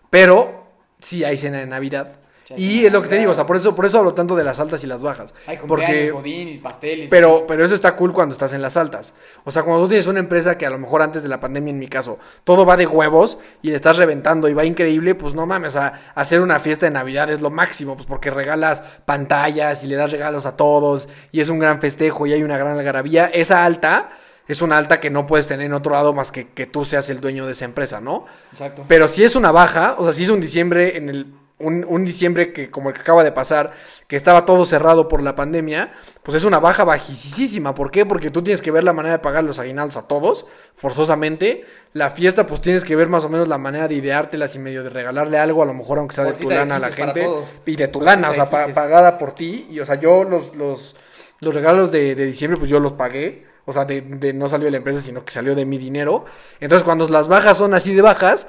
Pero sí hay cena de Navidad. Y es lo que te digo, o sea, por eso, por eso hablo tanto de las altas y las bajas. Hay Porque godín y pasteles. pero, pero eso está cool cuando estás en las altas. O sea, cuando tú tienes una empresa que a lo mejor antes de la pandemia, en mi caso, todo va de huevos y le estás reventando y va increíble, pues no mames, o sea, hacer una fiesta de Navidad es lo máximo, pues porque regalas pantallas y le das regalos a todos y es un gran festejo y hay una gran algarabía. Esa alta es una alta que no puedes tener en otro lado más que que tú seas el dueño de esa empresa, ¿no? Exacto. Pero si es una baja, o sea, si es un diciembre en el un, un diciembre que como el que acaba de pasar, que estaba todo cerrado por la pandemia, pues es una baja bajísima. ¿Por qué? Porque tú tienes que ver la manera de pagar los aguinaldos a todos, forzosamente. La fiesta, pues tienes que ver más o menos la manera de ideártelas y medio de regalarle algo, a lo mejor aunque sea de tu lana a la 15 para gente. Y de tu lana, o sea, pa- 15. pagada por ti. Y o sea, yo los, los, los regalos de, de diciembre, pues yo los pagué. O sea, de, de- no salió de la empresa, sino que salió de mi dinero. Entonces, cuando las bajas son así de bajas,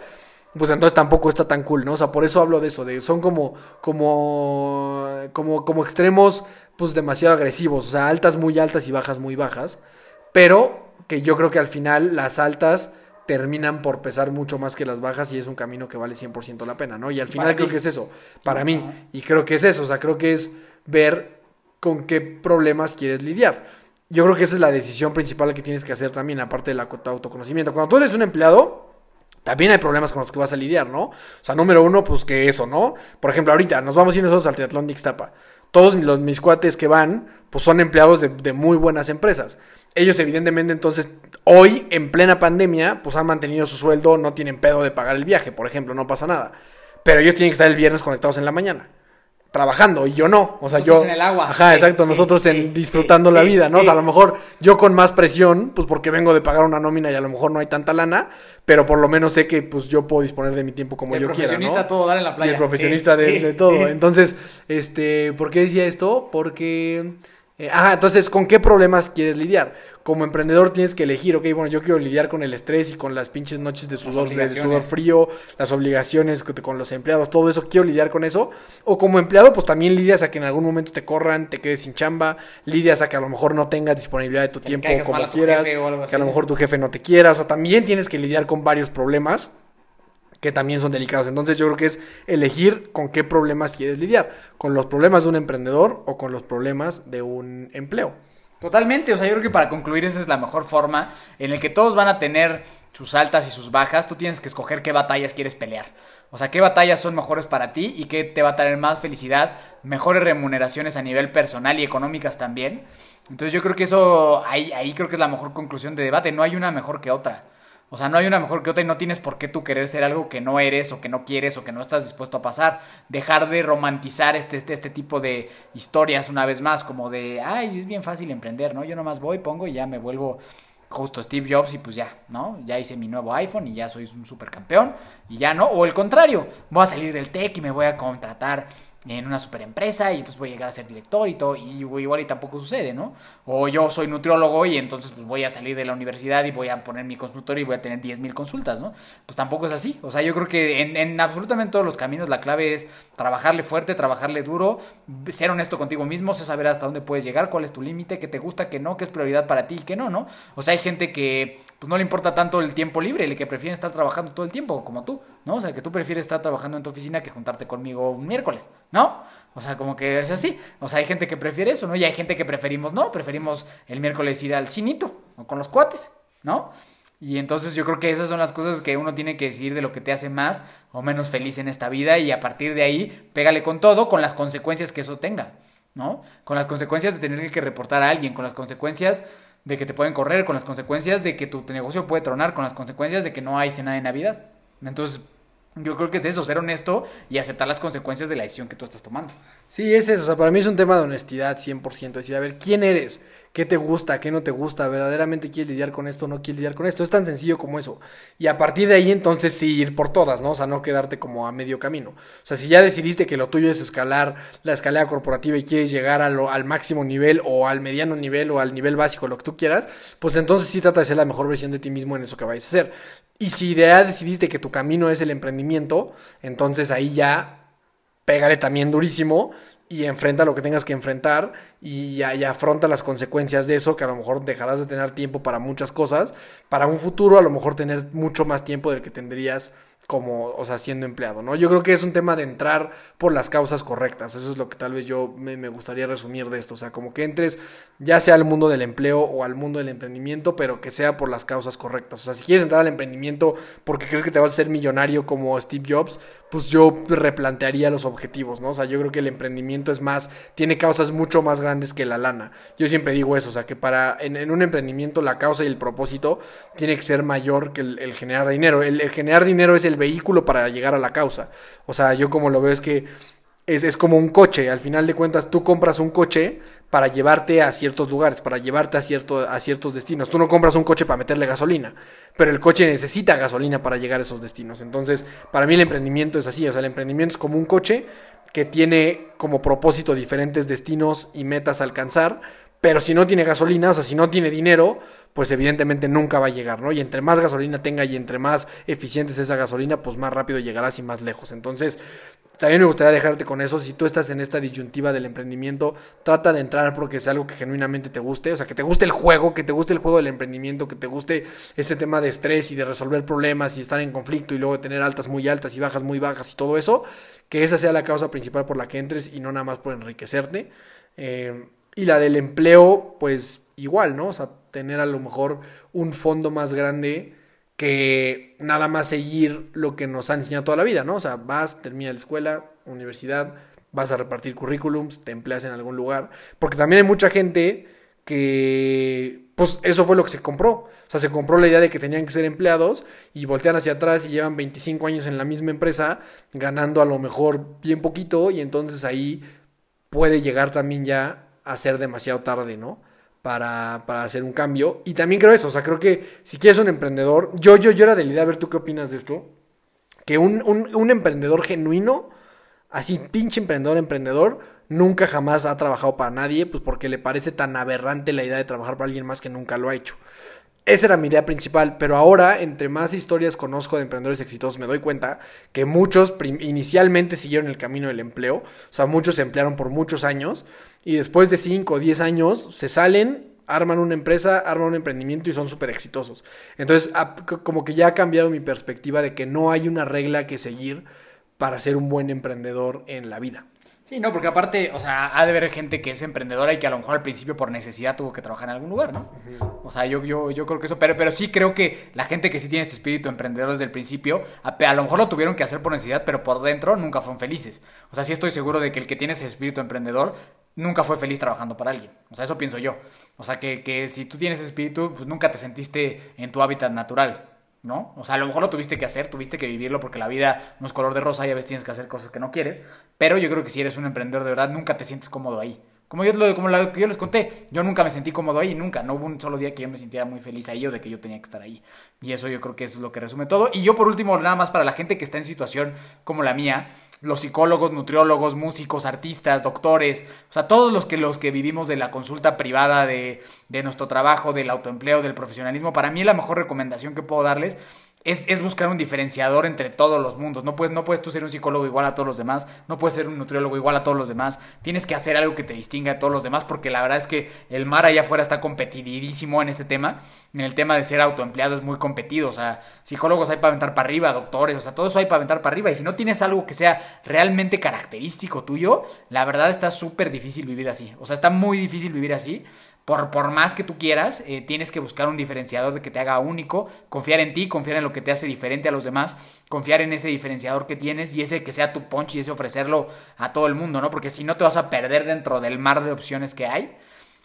pues entonces tampoco está tan cool, ¿no? O sea, por eso hablo de eso, de son como, como, como, como extremos, pues demasiado agresivos, o sea, altas muy altas y bajas muy bajas, pero que yo creo que al final las altas terminan por pesar mucho más que las bajas y es un camino que vale 100% la pena, ¿no? Y al final Para creo que es eso, para mí, y creo que es eso, o sea, creo que es ver con qué problemas quieres lidiar. Yo creo que esa es la decisión principal que tienes que hacer también, aparte del auto- autoconocimiento. Cuando tú eres un empleado, también hay problemas con los que vas a lidiar, ¿no? O sea, número uno, pues que eso, ¿no? Por ejemplo, ahorita nos vamos a ir nosotros al Triatlón de Ixtapa. Todos los, mis cuates que van, pues son empleados de, de muy buenas empresas. Ellos, evidentemente, entonces, hoy, en plena pandemia, pues han mantenido su sueldo, no tienen pedo de pagar el viaje, por ejemplo, no pasa nada. Pero ellos tienen que estar el viernes conectados en la mañana. Trabajando y yo no, o sea, Nosotros yo en el agua. Ajá, Eh, exacto, eh, nosotros eh, en disfrutando la eh, vida, ¿no? O sea, a eh. lo mejor yo con más presión, pues porque vengo de pagar una nómina y a lo mejor no hay tanta lana, pero por lo menos sé que pues yo puedo disponer de mi tiempo como el yo quiera, profesionista ¿no? todo dar en la Y playa. el profesionista de, Eh, de todo. eh, Entonces, este, ¿por qué decía esto? Porque, eh, ajá, entonces, ¿con qué problemas quieres lidiar? Como emprendedor tienes que elegir, ok, bueno, yo quiero lidiar con el estrés y con las pinches noches de sudor, de sudor frío, las obligaciones con los empleados, todo eso, quiero lidiar con eso. O como empleado, pues también lidias a que en algún momento te corran, te quedes sin chamba, lidias a que a lo mejor no tengas disponibilidad de tu Que tiempo como quieras, que a lo mejor tu jefe no te quiera, o sea, también tienes que lidiar con varios problemas que también son delicados. Entonces yo creo que es elegir con qué problemas quieres lidiar, con los problemas de un emprendedor o con los problemas de un empleo. Totalmente, o sea, yo creo que para concluir esa es la mejor forma en el que todos van a tener sus altas y sus bajas, tú tienes que escoger qué batallas quieres pelear. O sea, qué batallas son mejores para ti y qué te va a traer más felicidad, mejores remuneraciones a nivel personal y económicas también. Entonces yo creo que eso, ahí, ahí creo que es la mejor conclusión de debate, no hay una mejor que otra. O sea, no hay una mejor que otra y no tienes por qué tú querer ser algo que no eres o que no quieres o que no estás dispuesto a pasar. Dejar de romantizar este, este, este tipo de historias una vez más, como de, ay, es bien fácil emprender, ¿no? Yo nomás voy, pongo y ya me vuelvo justo Steve Jobs y pues ya, ¿no? Ya hice mi nuevo iPhone y ya soy un supercampeón y ya no. O el contrario, voy a salir del tech y me voy a contratar en una super empresa y entonces voy a llegar a ser director y todo, y igual y tampoco sucede, ¿no? O yo soy nutriólogo y entonces pues voy a salir de la universidad y voy a poner mi consultorio y voy a tener 10.000 consultas, ¿no? Pues tampoco es así. O sea, yo creo que en, en absolutamente todos los caminos la clave es trabajarle fuerte, trabajarle duro, ser honesto contigo mismo, saber hasta dónde puedes llegar, cuál es tu límite, qué te gusta, qué no, qué es prioridad para ti y qué no, ¿no? O sea, hay gente que pues no le importa tanto el tiempo libre, el que prefiere estar trabajando todo el tiempo, como tú, ¿no? O sea, que tú prefieres estar trabajando en tu oficina que juntarte conmigo un miércoles, ¿no? O sea, como que es así. O sea, hay gente que prefiere eso, ¿no? Y hay gente que preferimos, no, preferimos el miércoles ir al chinito o con los cuates, ¿no? Y entonces yo creo que esas son las cosas que uno tiene que decidir de lo que te hace más o menos feliz en esta vida y a partir de ahí pégale con todo, con las consecuencias que eso tenga, ¿no? Con las consecuencias de tener que reportar a alguien, con las consecuencias de que te pueden correr, con las consecuencias de que tu negocio puede tronar, con las consecuencias de que no hay cena de Navidad. Entonces, yo creo que es eso, ser honesto y aceptar las consecuencias de la decisión que tú estás tomando. Sí, es eso. O sea, para mí es un tema de honestidad 100%. Decir, a ver, ¿quién eres? ¿Qué te gusta? ¿Qué no te gusta? ¿Verdaderamente quieres lidiar con esto no quieres lidiar con esto? Es tan sencillo como eso. Y a partir de ahí, entonces, sí ir por todas, ¿no? O sea, no quedarte como a medio camino. O sea, si ya decidiste que lo tuyo es escalar la escalera corporativa y quieres llegar a lo- al máximo nivel o al mediano nivel o al nivel básico, lo que tú quieras, pues entonces sí trata de ser la mejor versión de ti mismo en eso que vayas a hacer. Y si ya decidiste que tu camino es el emprendimiento, entonces ahí ya pégale también durísimo y enfrenta lo que tengas que enfrentar y, y afronta las consecuencias de eso, que a lo mejor dejarás de tener tiempo para muchas cosas, para un futuro a lo mejor tener mucho más tiempo del que tendrías como, o sea, siendo empleado, ¿no? Yo creo que es un tema de entrar por las causas correctas, eso es lo que tal vez yo me, me gustaría resumir de esto, o sea, como que entres ya sea al mundo del empleo o al mundo del emprendimiento, pero que sea por las causas correctas, o sea, si quieres entrar al emprendimiento porque crees que te vas a ser millonario como Steve Jobs, pues yo replantearía los objetivos, ¿no? O sea, yo creo que el emprendimiento es más, tiene causas mucho más grandes que la lana. Yo siempre digo eso, o sea, que para, en, un emprendimiento la causa y el propósito tiene que ser mayor que el, el generar dinero. El, el generar dinero es el vehículo para llegar a la causa. O sea, yo como lo veo es que es, es como un coche. Al final de cuentas, tú compras un coche para llevarte a ciertos lugares, para llevarte a, cierto, a ciertos destinos. Tú no compras un coche para meterle gasolina, pero el coche necesita gasolina para llegar a esos destinos. Entonces, para mí el emprendimiento es así, o sea, el emprendimiento es como un coche que tiene como propósito diferentes destinos y metas a alcanzar, pero si no tiene gasolina, o sea, si no tiene dinero, pues evidentemente nunca va a llegar, ¿no? Y entre más gasolina tenga y entre más eficiente es esa gasolina, pues más rápido llegarás y más lejos. Entonces, también me gustaría dejarte con eso. Si tú estás en esta disyuntiva del emprendimiento, trata de entrar porque es algo que genuinamente te guste. O sea, que te guste el juego, que te guste el juego del emprendimiento, que te guste ese tema de estrés y de resolver problemas y estar en conflicto y luego tener altas muy altas y bajas muy bajas y todo eso. Que esa sea la causa principal por la que entres y no nada más por enriquecerte. Eh, y la del empleo, pues igual, ¿no? O sea, tener a lo mejor un fondo más grande que nada más seguir lo que nos ha enseñado toda la vida, ¿no? O sea, vas, terminas la escuela, universidad, vas a repartir currículums, te empleas en algún lugar, porque también hay mucha gente que, pues eso fue lo que se compró, o sea, se compró la idea de que tenían que ser empleados y voltean hacia atrás y llevan 25 años en la misma empresa, ganando a lo mejor bien poquito y entonces ahí puede llegar también ya a ser demasiado tarde, ¿no? para, para, hacer un cambio. Y también creo eso, o sea, creo que si quieres un emprendedor, yo, yo, yo era de la idea, a ver tú qué opinas de esto, que un, un, un emprendedor genuino, así pinche emprendedor, emprendedor, nunca jamás ha trabajado para nadie, pues porque le parece tan aberrante la idea de trabajar para alguien más que nunca lo ha hecho. Esa era mi idea principal, pero ahora, entre más historias conozco de emprendedores exitosos, me doy cuenta que muchos inicialmente siguieron el camino del empleo, o sea, muchos se emplearon por muchos años, y después de 5 o 10 años se salen, arman una empresa, arman un emprendimiento y son súper exitosos. Entonces, como que ya ha cambiado mi perspectiva de que no hay una regla que seguir para ser un buen emprendedor en la vida. Sí, no, porque aparte, o sea, ha de haber gente que es emprendedora y que a lo mejor al principio por necesidad tuvo que trabajar en algún lugar, ¿no? O sea, yo, yo, yo creo que eso, pero, pero sí creo que la gente que sí tiene este espíritu emprendedor desde el principio, a, a, lo mejor lo tuvieron que hacer por necesidad, pero por dentro nunca fueron felices. O sea, sí estoy seguro de que el que tiene ese espíritu emprendedor nunca fue feliz trabajando para alguien. O sea, eso pienso yo. O sea, que, que si tú tienes ese espíritu, pues nunca te sentiste en tu hábitat natural. ¿No? O sea, a lo mejor lo tuviste que hacer, tuviste que vivirlo porque la vida no es color de rosa y a veces tienes que hacer cosas que no quieres, pero yo creo que si eres un emprendedor de verdad, nunca te sientes cómodo ahí. Como yo, como lo que yo les conté, yo nunca me sentí cómodo ahí, nunca. No hubo un solo día que yo me sintiera muy feliz ahí o de que yo tenía que estar ahí. Y eso yo creo que eso es lo que resume todo. Y yo por último, nada más para la gente que está en situación como la mía, los psicólogos, nutriólogos, músicos, artistas, doctores, o sea, todos los que, los que vivimos de la consulta privada, de, de nuestro trabajo, del autoempleo, del profesionalismo, para mí la mejor recomendación que puedo darles es, buscar un diferenciador entre todos los mundos. No puedes, no puedes tú ser un psicólogo igual a todos los demás, no puedes ser un nutriólogo igual a todos los demás. Tienes que hacer algo que te distinga a todos los demás, porque la verdad es que el mar allá afuera está competidísimo en este tema. En el tema de ser autoempleado es muy competido. O sea, psicólogos hay para aventar para arriba, doctores, o sea, todo eso hay para aventar para arriba. Y si no tienes algo que sea realmente característico tuyo, la verdad está súper difícil vivir así. O sea, está muy difícil vivir así por, por más que tú quieras, eh, tienes que buscar un diferenciador de que te haga único, confiar en ti, confiar en lo que te hace diferente a los demás, confiar en ese diferenciador que tienes y ese que sea tu punch y ese ofrecerlo a todo el mundo, ¿no? Porque si no te vas a perder dentro del mar de opciones que hay.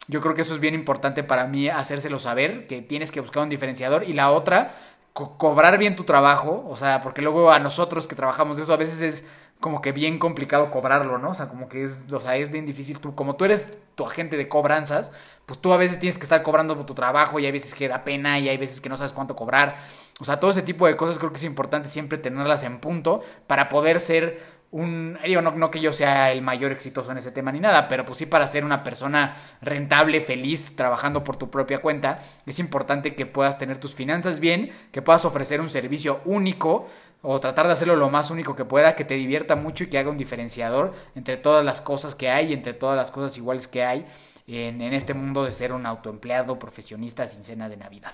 Yo creo que eso es bien importante para mí hacérselo saber, que tienes que buscar un diferenciador. Y la otra, cobrar bien tu trabajo, o sea, porque luego a nosotros que trabajamos de eso a veces es como que bien complicado cobrarlo, ¿no? O sea, como que es, o sea, es bien difícil. Tú, como tú eres tu agente de cobranzas, pues tú a veces tienes que estar cobrando por tu trabajo y hay veces que da pena y hay veces que no sabes cuánto cobrar. O sea, todo ese tipo de cosas creo que es importante siempre tenerlas en punto para poder ser un... Digo, no, no que yo sea el mayor exitoso en ese tema ni nada, pero pues sí para ser una persona rentable, feliz, trabajando por tu propia cuenta, es importante que puedas tener tus finanzas bien, que puedas ofrecer un servicio único o tratar de hacerlo lo más único que pueda, que te divierta mucho y que haga un diferenciador entre todas las cosas que hay, entre todas las cosas iguales que hay en, en este mundo de ser un autoempleado profesionista sin cena de Navidad.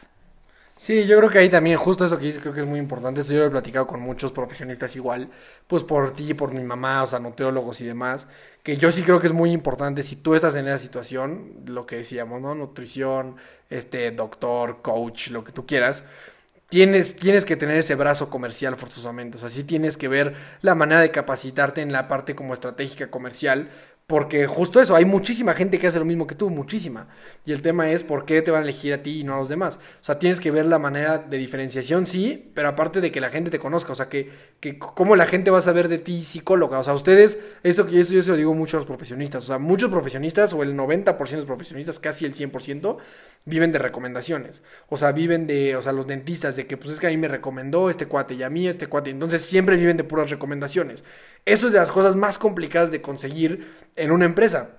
Sí, yo creo que ahí también, justo eso que dices, creo que es muy importante. Eso yo lo he platicado con muchos profesionistas igual, pues por ti, por mi mamá, o sea, nutriólogos y demás, que yo sí creo que es muy importante si tú estás en esa situación, lo que decíamos, ¿no? Nutrición, este, doctor, coach, lo que tú quieras tienes, tienes que tener ese brazo comercial forzosamente. O sea, sí tienes que ver la manera de capacitarte en la parte como estratégica comercial Porque justo eso, hay muchísima gente que hace lo mismo que tú, muchísima. Y el tema es por qué te van a elegir a ti y no a los demás. O sea, tienes que ver la manera de diferenciación, sí, pero aparte de que la gente te conozca. O sea, que, que cómo la gente va a saber de ti psicóloga. O sea, ustedes, esto que eso yo se lo digo mucho a los profesionistas. O sea, muchos profesionistas, o el 90% de los profesionistas, casi el 100%, viven de recomendaciones. O sea, viven de, o sea, los dentistas, de que pues es que a mí me recomendó este cuate y a mí este cuate. Entonces siempre viven de puras recomendaciones. Eso es de las cosas más complicadas de conseguir en una empresa.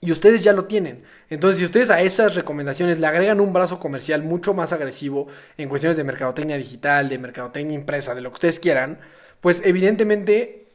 Y ustedes ya lo tienen. Entonces, si ustedes a esas recomendaciones le agregan un brazo comercial mucho más agresivo en cuestiones de mercadotecnia digital, de mercadotecnia impresa, de lo que ustedes quieran, pues evidentemente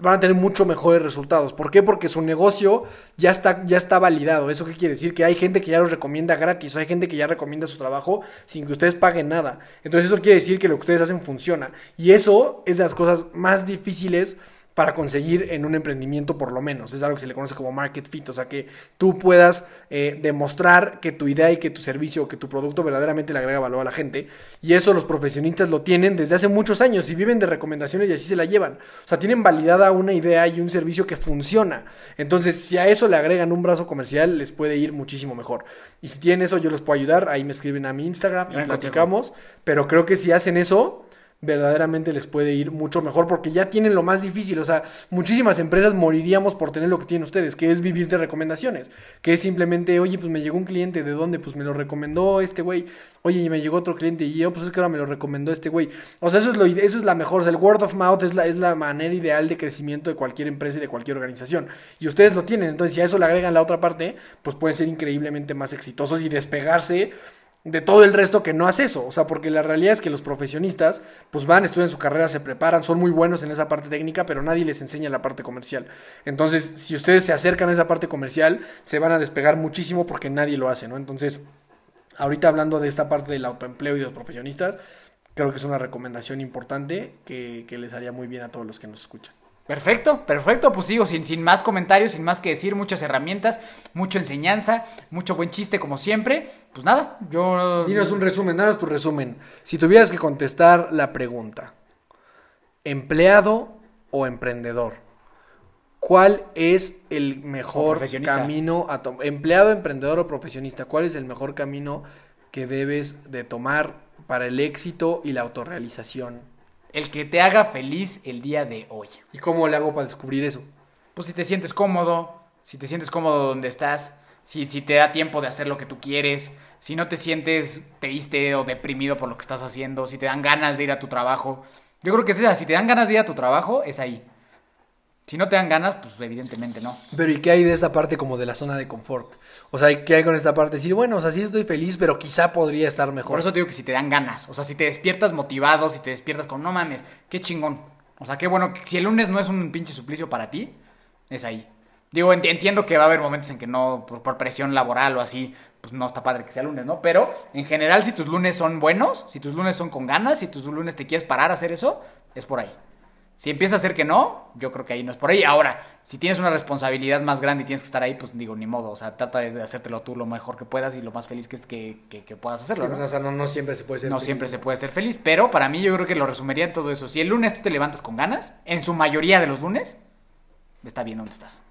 van a tener mucho mejores resultados. ¿Por qué? Porque su negocio ya está, ya está validado. ¿Eso qué quiere decir? Que hay gente que ya los recomienda gratis, o hay gente que ya recomienda su trabajo sin que ustedes paguen nada. Entonces eso quiere decir que lo que ustedes hacen funciona. Y eso es de las cosas más difíciles para conseguir en un emprendimiento por lo menos. Es algo que se le conoce como market fit, o sea, que tú puedas eh, demostrar que tu idea y que tu servicio o que tu producto verdaderamente le agrega valor a la gente. Y eso los profesionistas lo tienen desde hace muchos años y viven de recomendaciones y así se la llevan. O sea, tienen validada una idea y un servicio que funciona. Entonces, si a eso le agregan un brazo comercial, les puede ir muchísimo mejor. Y si tienen eso, yo les puedo ayudar. Ahí me escriben a mi Instagram y Gran platicamos. Pero creo que si hacen eso verdaderamente les puede ir mucho mejor porque ya tienen lo más difícil. O sea, muchísimas empresas moriríamos por tener lo que tienen ustedes, que es vivir de recomendaciones. Que es simplemente, oye, pues me llegó un cliente, ¿de dónde? Pues me lo recomendó este güey. Oye, y me llegó otro cliente y yo, pues es que ahora me lo recomendó este güey. O sea, eso es, lo, eso es la mejor. O sea, el word of mouth es la, es la manera ideal de crecimiento de cualquier empresa y de cualquier organización. Y ustedes lo tienen. Entonces, si a eso le agregan la otra parte, pues pueden ser increíblemente más exitosos y despegarse de todo el resto que no hace eso. O sea, porque la realidad es que los profesionistas, pues van, estudian su carrera, se preparan, son muy buenos en esa parte técnica, pero nadie les enseña la parte comercial. Entonces, si ustedes se acercan a esa parte comercial, se van a despegar muchísimo porque nadie lo hace, ¿no? Entonces, ahorita hablando de esta parte del autoempleo y de los profesionistas, creo que es una recomendación importante que, que les haría muy bien a todos los que nos escuchan. Perfecto, perfecto. Pues sigo sin, sin más comentarios, sin más que decir, muchas herramientas, mucha enseñanza, mucho buen chiste como siempre. Pues nada, yo... Dinos un resumen, danos tu resumen. Si tuvieras que contestar la pregunta, empleado o emprendedor, ¿cuál es el mejor camino a tomar? Empleado, emprendedor o profesionista, ¿cuál es el mejor camino que debes de tomar para el éxito y la autorrealización? El que te haga feliz el día de hoy. ¿Y cómo le hago para descubrir eso? Pues si te sientes cómodo, si te sientes cómodo donde estás, si, si te da tiempo de hacer lo que tú quieres, si no te sientes triste o deprimido por lo que estás haciendo, si te dan ganas de ir a tu trabajo. Yo creo que es esa, si te dan ganas de ir a tu trabajo, es ahí. Si no te dan ganas, pues evidentemente no. Pero ¿y qué hay de esta parte como de la zona de confort? O sea, ¿qué hay con esta parte? Decir, bueno, o sea, sí estoy feliz, pero quizá podría estar mejor. Por eso te digo que si te dan ganas, o sea, si te despiertas motivado, si te despiertas con no mames, qué chingón. O sea, qué bueno, que si el lunes no es un pinche suplicio para ti, es ahí. Digo, enti- entiendo que va a haber momentos en que no, por, por presión laboral o así, pues no está padre que sea lunes, ¿no? Pero en general, si tus lunes son buenos, si tus lunes son con ganas, si tus lunes te quieres parar a hacer eso, es por ahí. Si empieza a ser que no, yo creo que ahí no es por ahí. Ahora, si tienes una responsabilidad más grande y tienes que estar ahí, pues digo, ni modo. O sea, trata de hacértelo tú lo mejor que puedas y lo más feliz que, que, que, que puedas hacerlo. Sí, ¿no? o sea, no, no siempre se puede ser. No feliz. siempre se puede ser feliz, pero para mí yo creo que lo resumiría en todo eso. Si el lunes tú te levantas con ganas, en su mayoría de los lunes, está bien donde estás.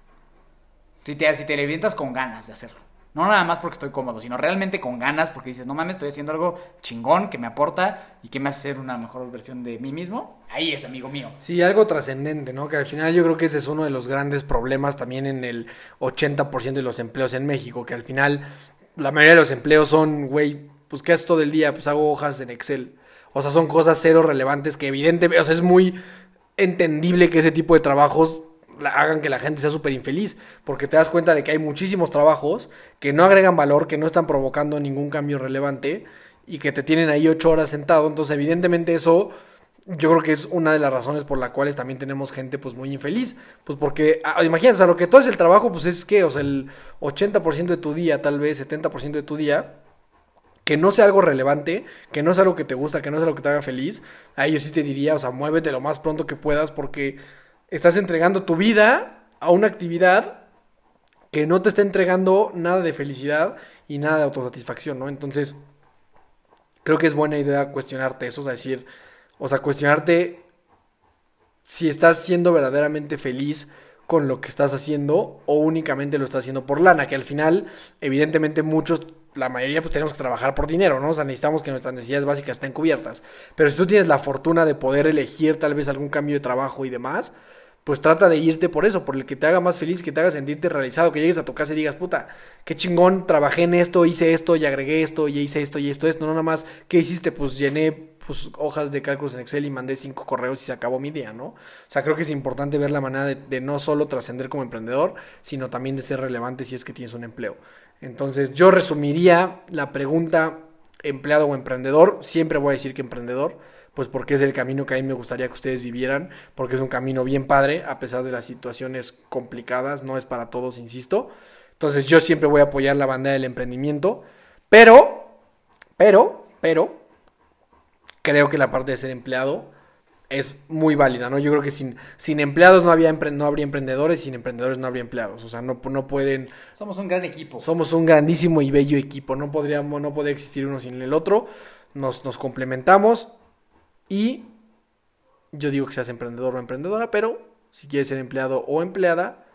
Si te, si te levantas con ganas de hacerlo. No nada más porque estoy cómodo, sino realmente con ganas porque dices, no mames, estoy haciendo algo chingón que me aporta y que me hace ser una mejor versión de mí mismo. Ahí es, amigo mío. Sí, algo trascendente, ¿no? Que al final yo creo que ese es uno de los grandes problemas también en el 80% de los empleos en México, que al final la mayoría de los empleos son, güey, pues ¿qué haces todo el día? Pues hago hojas en Excel. O sea, son cosas cero relevantes que evidentemente, o sea, es muy entendible que ese tipo de trabajos hagan que la gente sea súper infeliz, porque te das cuenta de que hay muchísimos trabajos que no agregan valor, que no están provocando ningún cambio relevante y que te tienen ahí ocho horas sentado, entonces evidentemente eso yo creo que es una de las razones por las cuales también tenemos gente pues muy infeliz, pues porque ah, sea, lo que todo es el trabajo, pues es que, o sea, el 80% de tu día, tal vez 70% de tu día, que no sea algo relevante, que no sea algo que te gusta, que no sea algo que te haga feliz, ahí yo sí te diría, o sea, muévete lo más pronto que puedas porque estás entregando tu vida a una actividad que no te está entregando nada de felicidad y nada de autosatisfacción, ¿no? Entonces, creo que es buena idea cuestionarte eso, o sea, decir, o sea, cuestionarte si estás siendo verdaderamente feliz con lo que estás haciendo o únicamente lo estás haciendo por lana, que al final, evidentemente muchos, la mayoría pues tenemos que trabajar por dinero, ¿no? O sea, necesitamos que nuestras necesidades básicas estén cubiertas. Pero si tú tienes la fortuna de poder elegir tal vez algún cambio de trabajo y demás, pues trata de irte por eso, por el que te haga más feliz, que te haga sentirte realizado, que llegues a tu casa y digas, puta, qué chingón, trabajé en esto, hice esto y agregué esto y hice esto y esto, esto, no nada más, ¿qué hiciste? Pues llené pues, hojas de cálculos en Excel y mandé cinco correos y se acabó mi día, ¿no? O sea, creo que es importante ver la manera de, de no solo trascender como emprendedor, sino también de ser relevante si es que tienes un empleo. Entonces, yo resumiría la pregunta empleado o emprendedor, siempre voy a decir que emprendedor, pues porque es el camino que a mí me gustaría que ustedes vivieran, porque es un camino bien padre, a pesar de las situaciones complicadas, no es para todos, insisto. Entonces yo siempre voy a apoyar la bandera del emprendimiento, pero, pero, pero, creo que la parte de ser empleado es muy válida, ¿no? Yo creo que sin, sin empleados no, había empre- no habría emprendedores, sin emprendedores no habría empleados, o sea, no, no pueden Somos un gran equipo. somos un grandísimo y bello equipo. No podríamos, no podría existir uno sin el otro. Nos, nos complementamos. Y yo digo que seas emprendedor o emprendedora, pero si quieres ser empleado o empleada,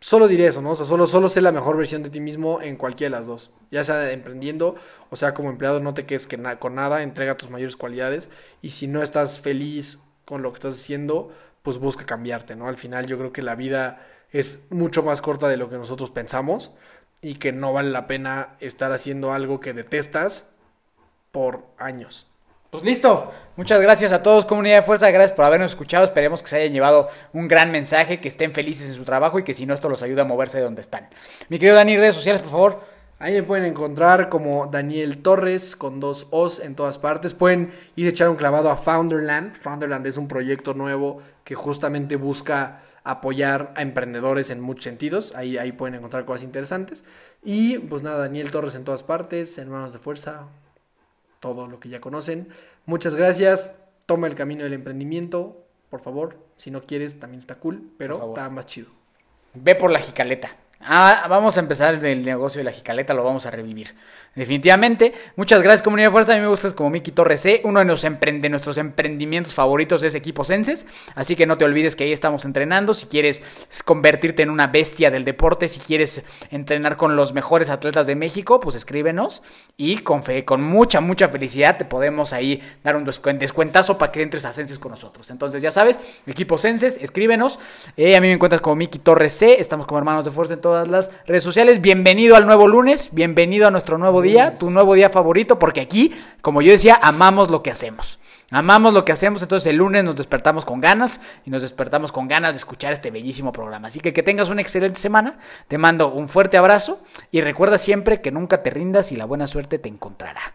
solo diré eso, ¿no? O sea, solo, solo sé la mejor versión de ti mismo en cualquiera de las dos. Ya sea emprendiendo o sea como empleado, no te quedes que con nada, entrega tus mayores cualidades. Y si no estás feliz con lo que estás haciendo, pues busca cambiarte, ¿no? Al final yo creo que la vida es mucho más corta de lo que nosotros pensamos y que no vale la pena estar haciendo algo que detestas por años. Pues listo. Muchas gracias a todos, comunidad de fuerza. Gracias por habernos escuchado. Esperemos que se hayan llevado un gran mensaje, que estén felices en su trabajo y que si no, esto los ayuda a moverse de donde están. Mi querido Dani, redes sociales, por favor. Ahí me pueden encontrar como Daniel Torres con dos O's en todas partes. Pueden ir a echar un clavado a Founderland. Founderland es un proyecto nuevo que justamente busca apoyar a emprendedores en muchos sentidos. Ahí, ahí pueden encontrar cosas interesantes. Y pues nada, Daniel Torres en todas partes, Hermanos de Fuerza, todo lo que ya conocen. Muchas gracias. Toma el camino del emprendimiento, por favor. Si no quieres, también está cool, pero está más chido. Ve por la jicaleta. Ah, vamos a empezar el negocio de la jicaleta, lo vamos a revivir. Definitivamente. Muchas gracias, comunidad de fuerza. A mí me gustas como Miki Torres C. Uno de, de nuestros emprendimientos favoritos es Equipo Senses. Así que no te olvides que ahí estamos entrenando. Si quieres convertirte en una bestia del deporte, si quieres entrenar con los mejores atletas de México, pues escríbenos. Y con, con mucha, mucha felicidad te podemos ahí dar un descuen- descuentazo para que entres a Senses con nosotros. Entonces, ya sabes, Equipo Senses, escríbenos. Eh, a mí me encuentras como Miki Torres C. Estamos como hermanos de fuerza en todas las redes sociales. Bienvenido al nuevo lunes. Bienvenido a nuestro nuevo día, tu nuevo día favorito, porque aquí, como yo decía, amamos lo que hacemos. Amamos lo que hacemos, entonces el lunes nos despertamos con ganas y nos despertamos con ganas de escuchar este bellísimo programa. Así que que tengas una excelente semana, te mando un fuerte abrazo y recuerda siempre que nunca te rindas y la buena suerte te encontrará.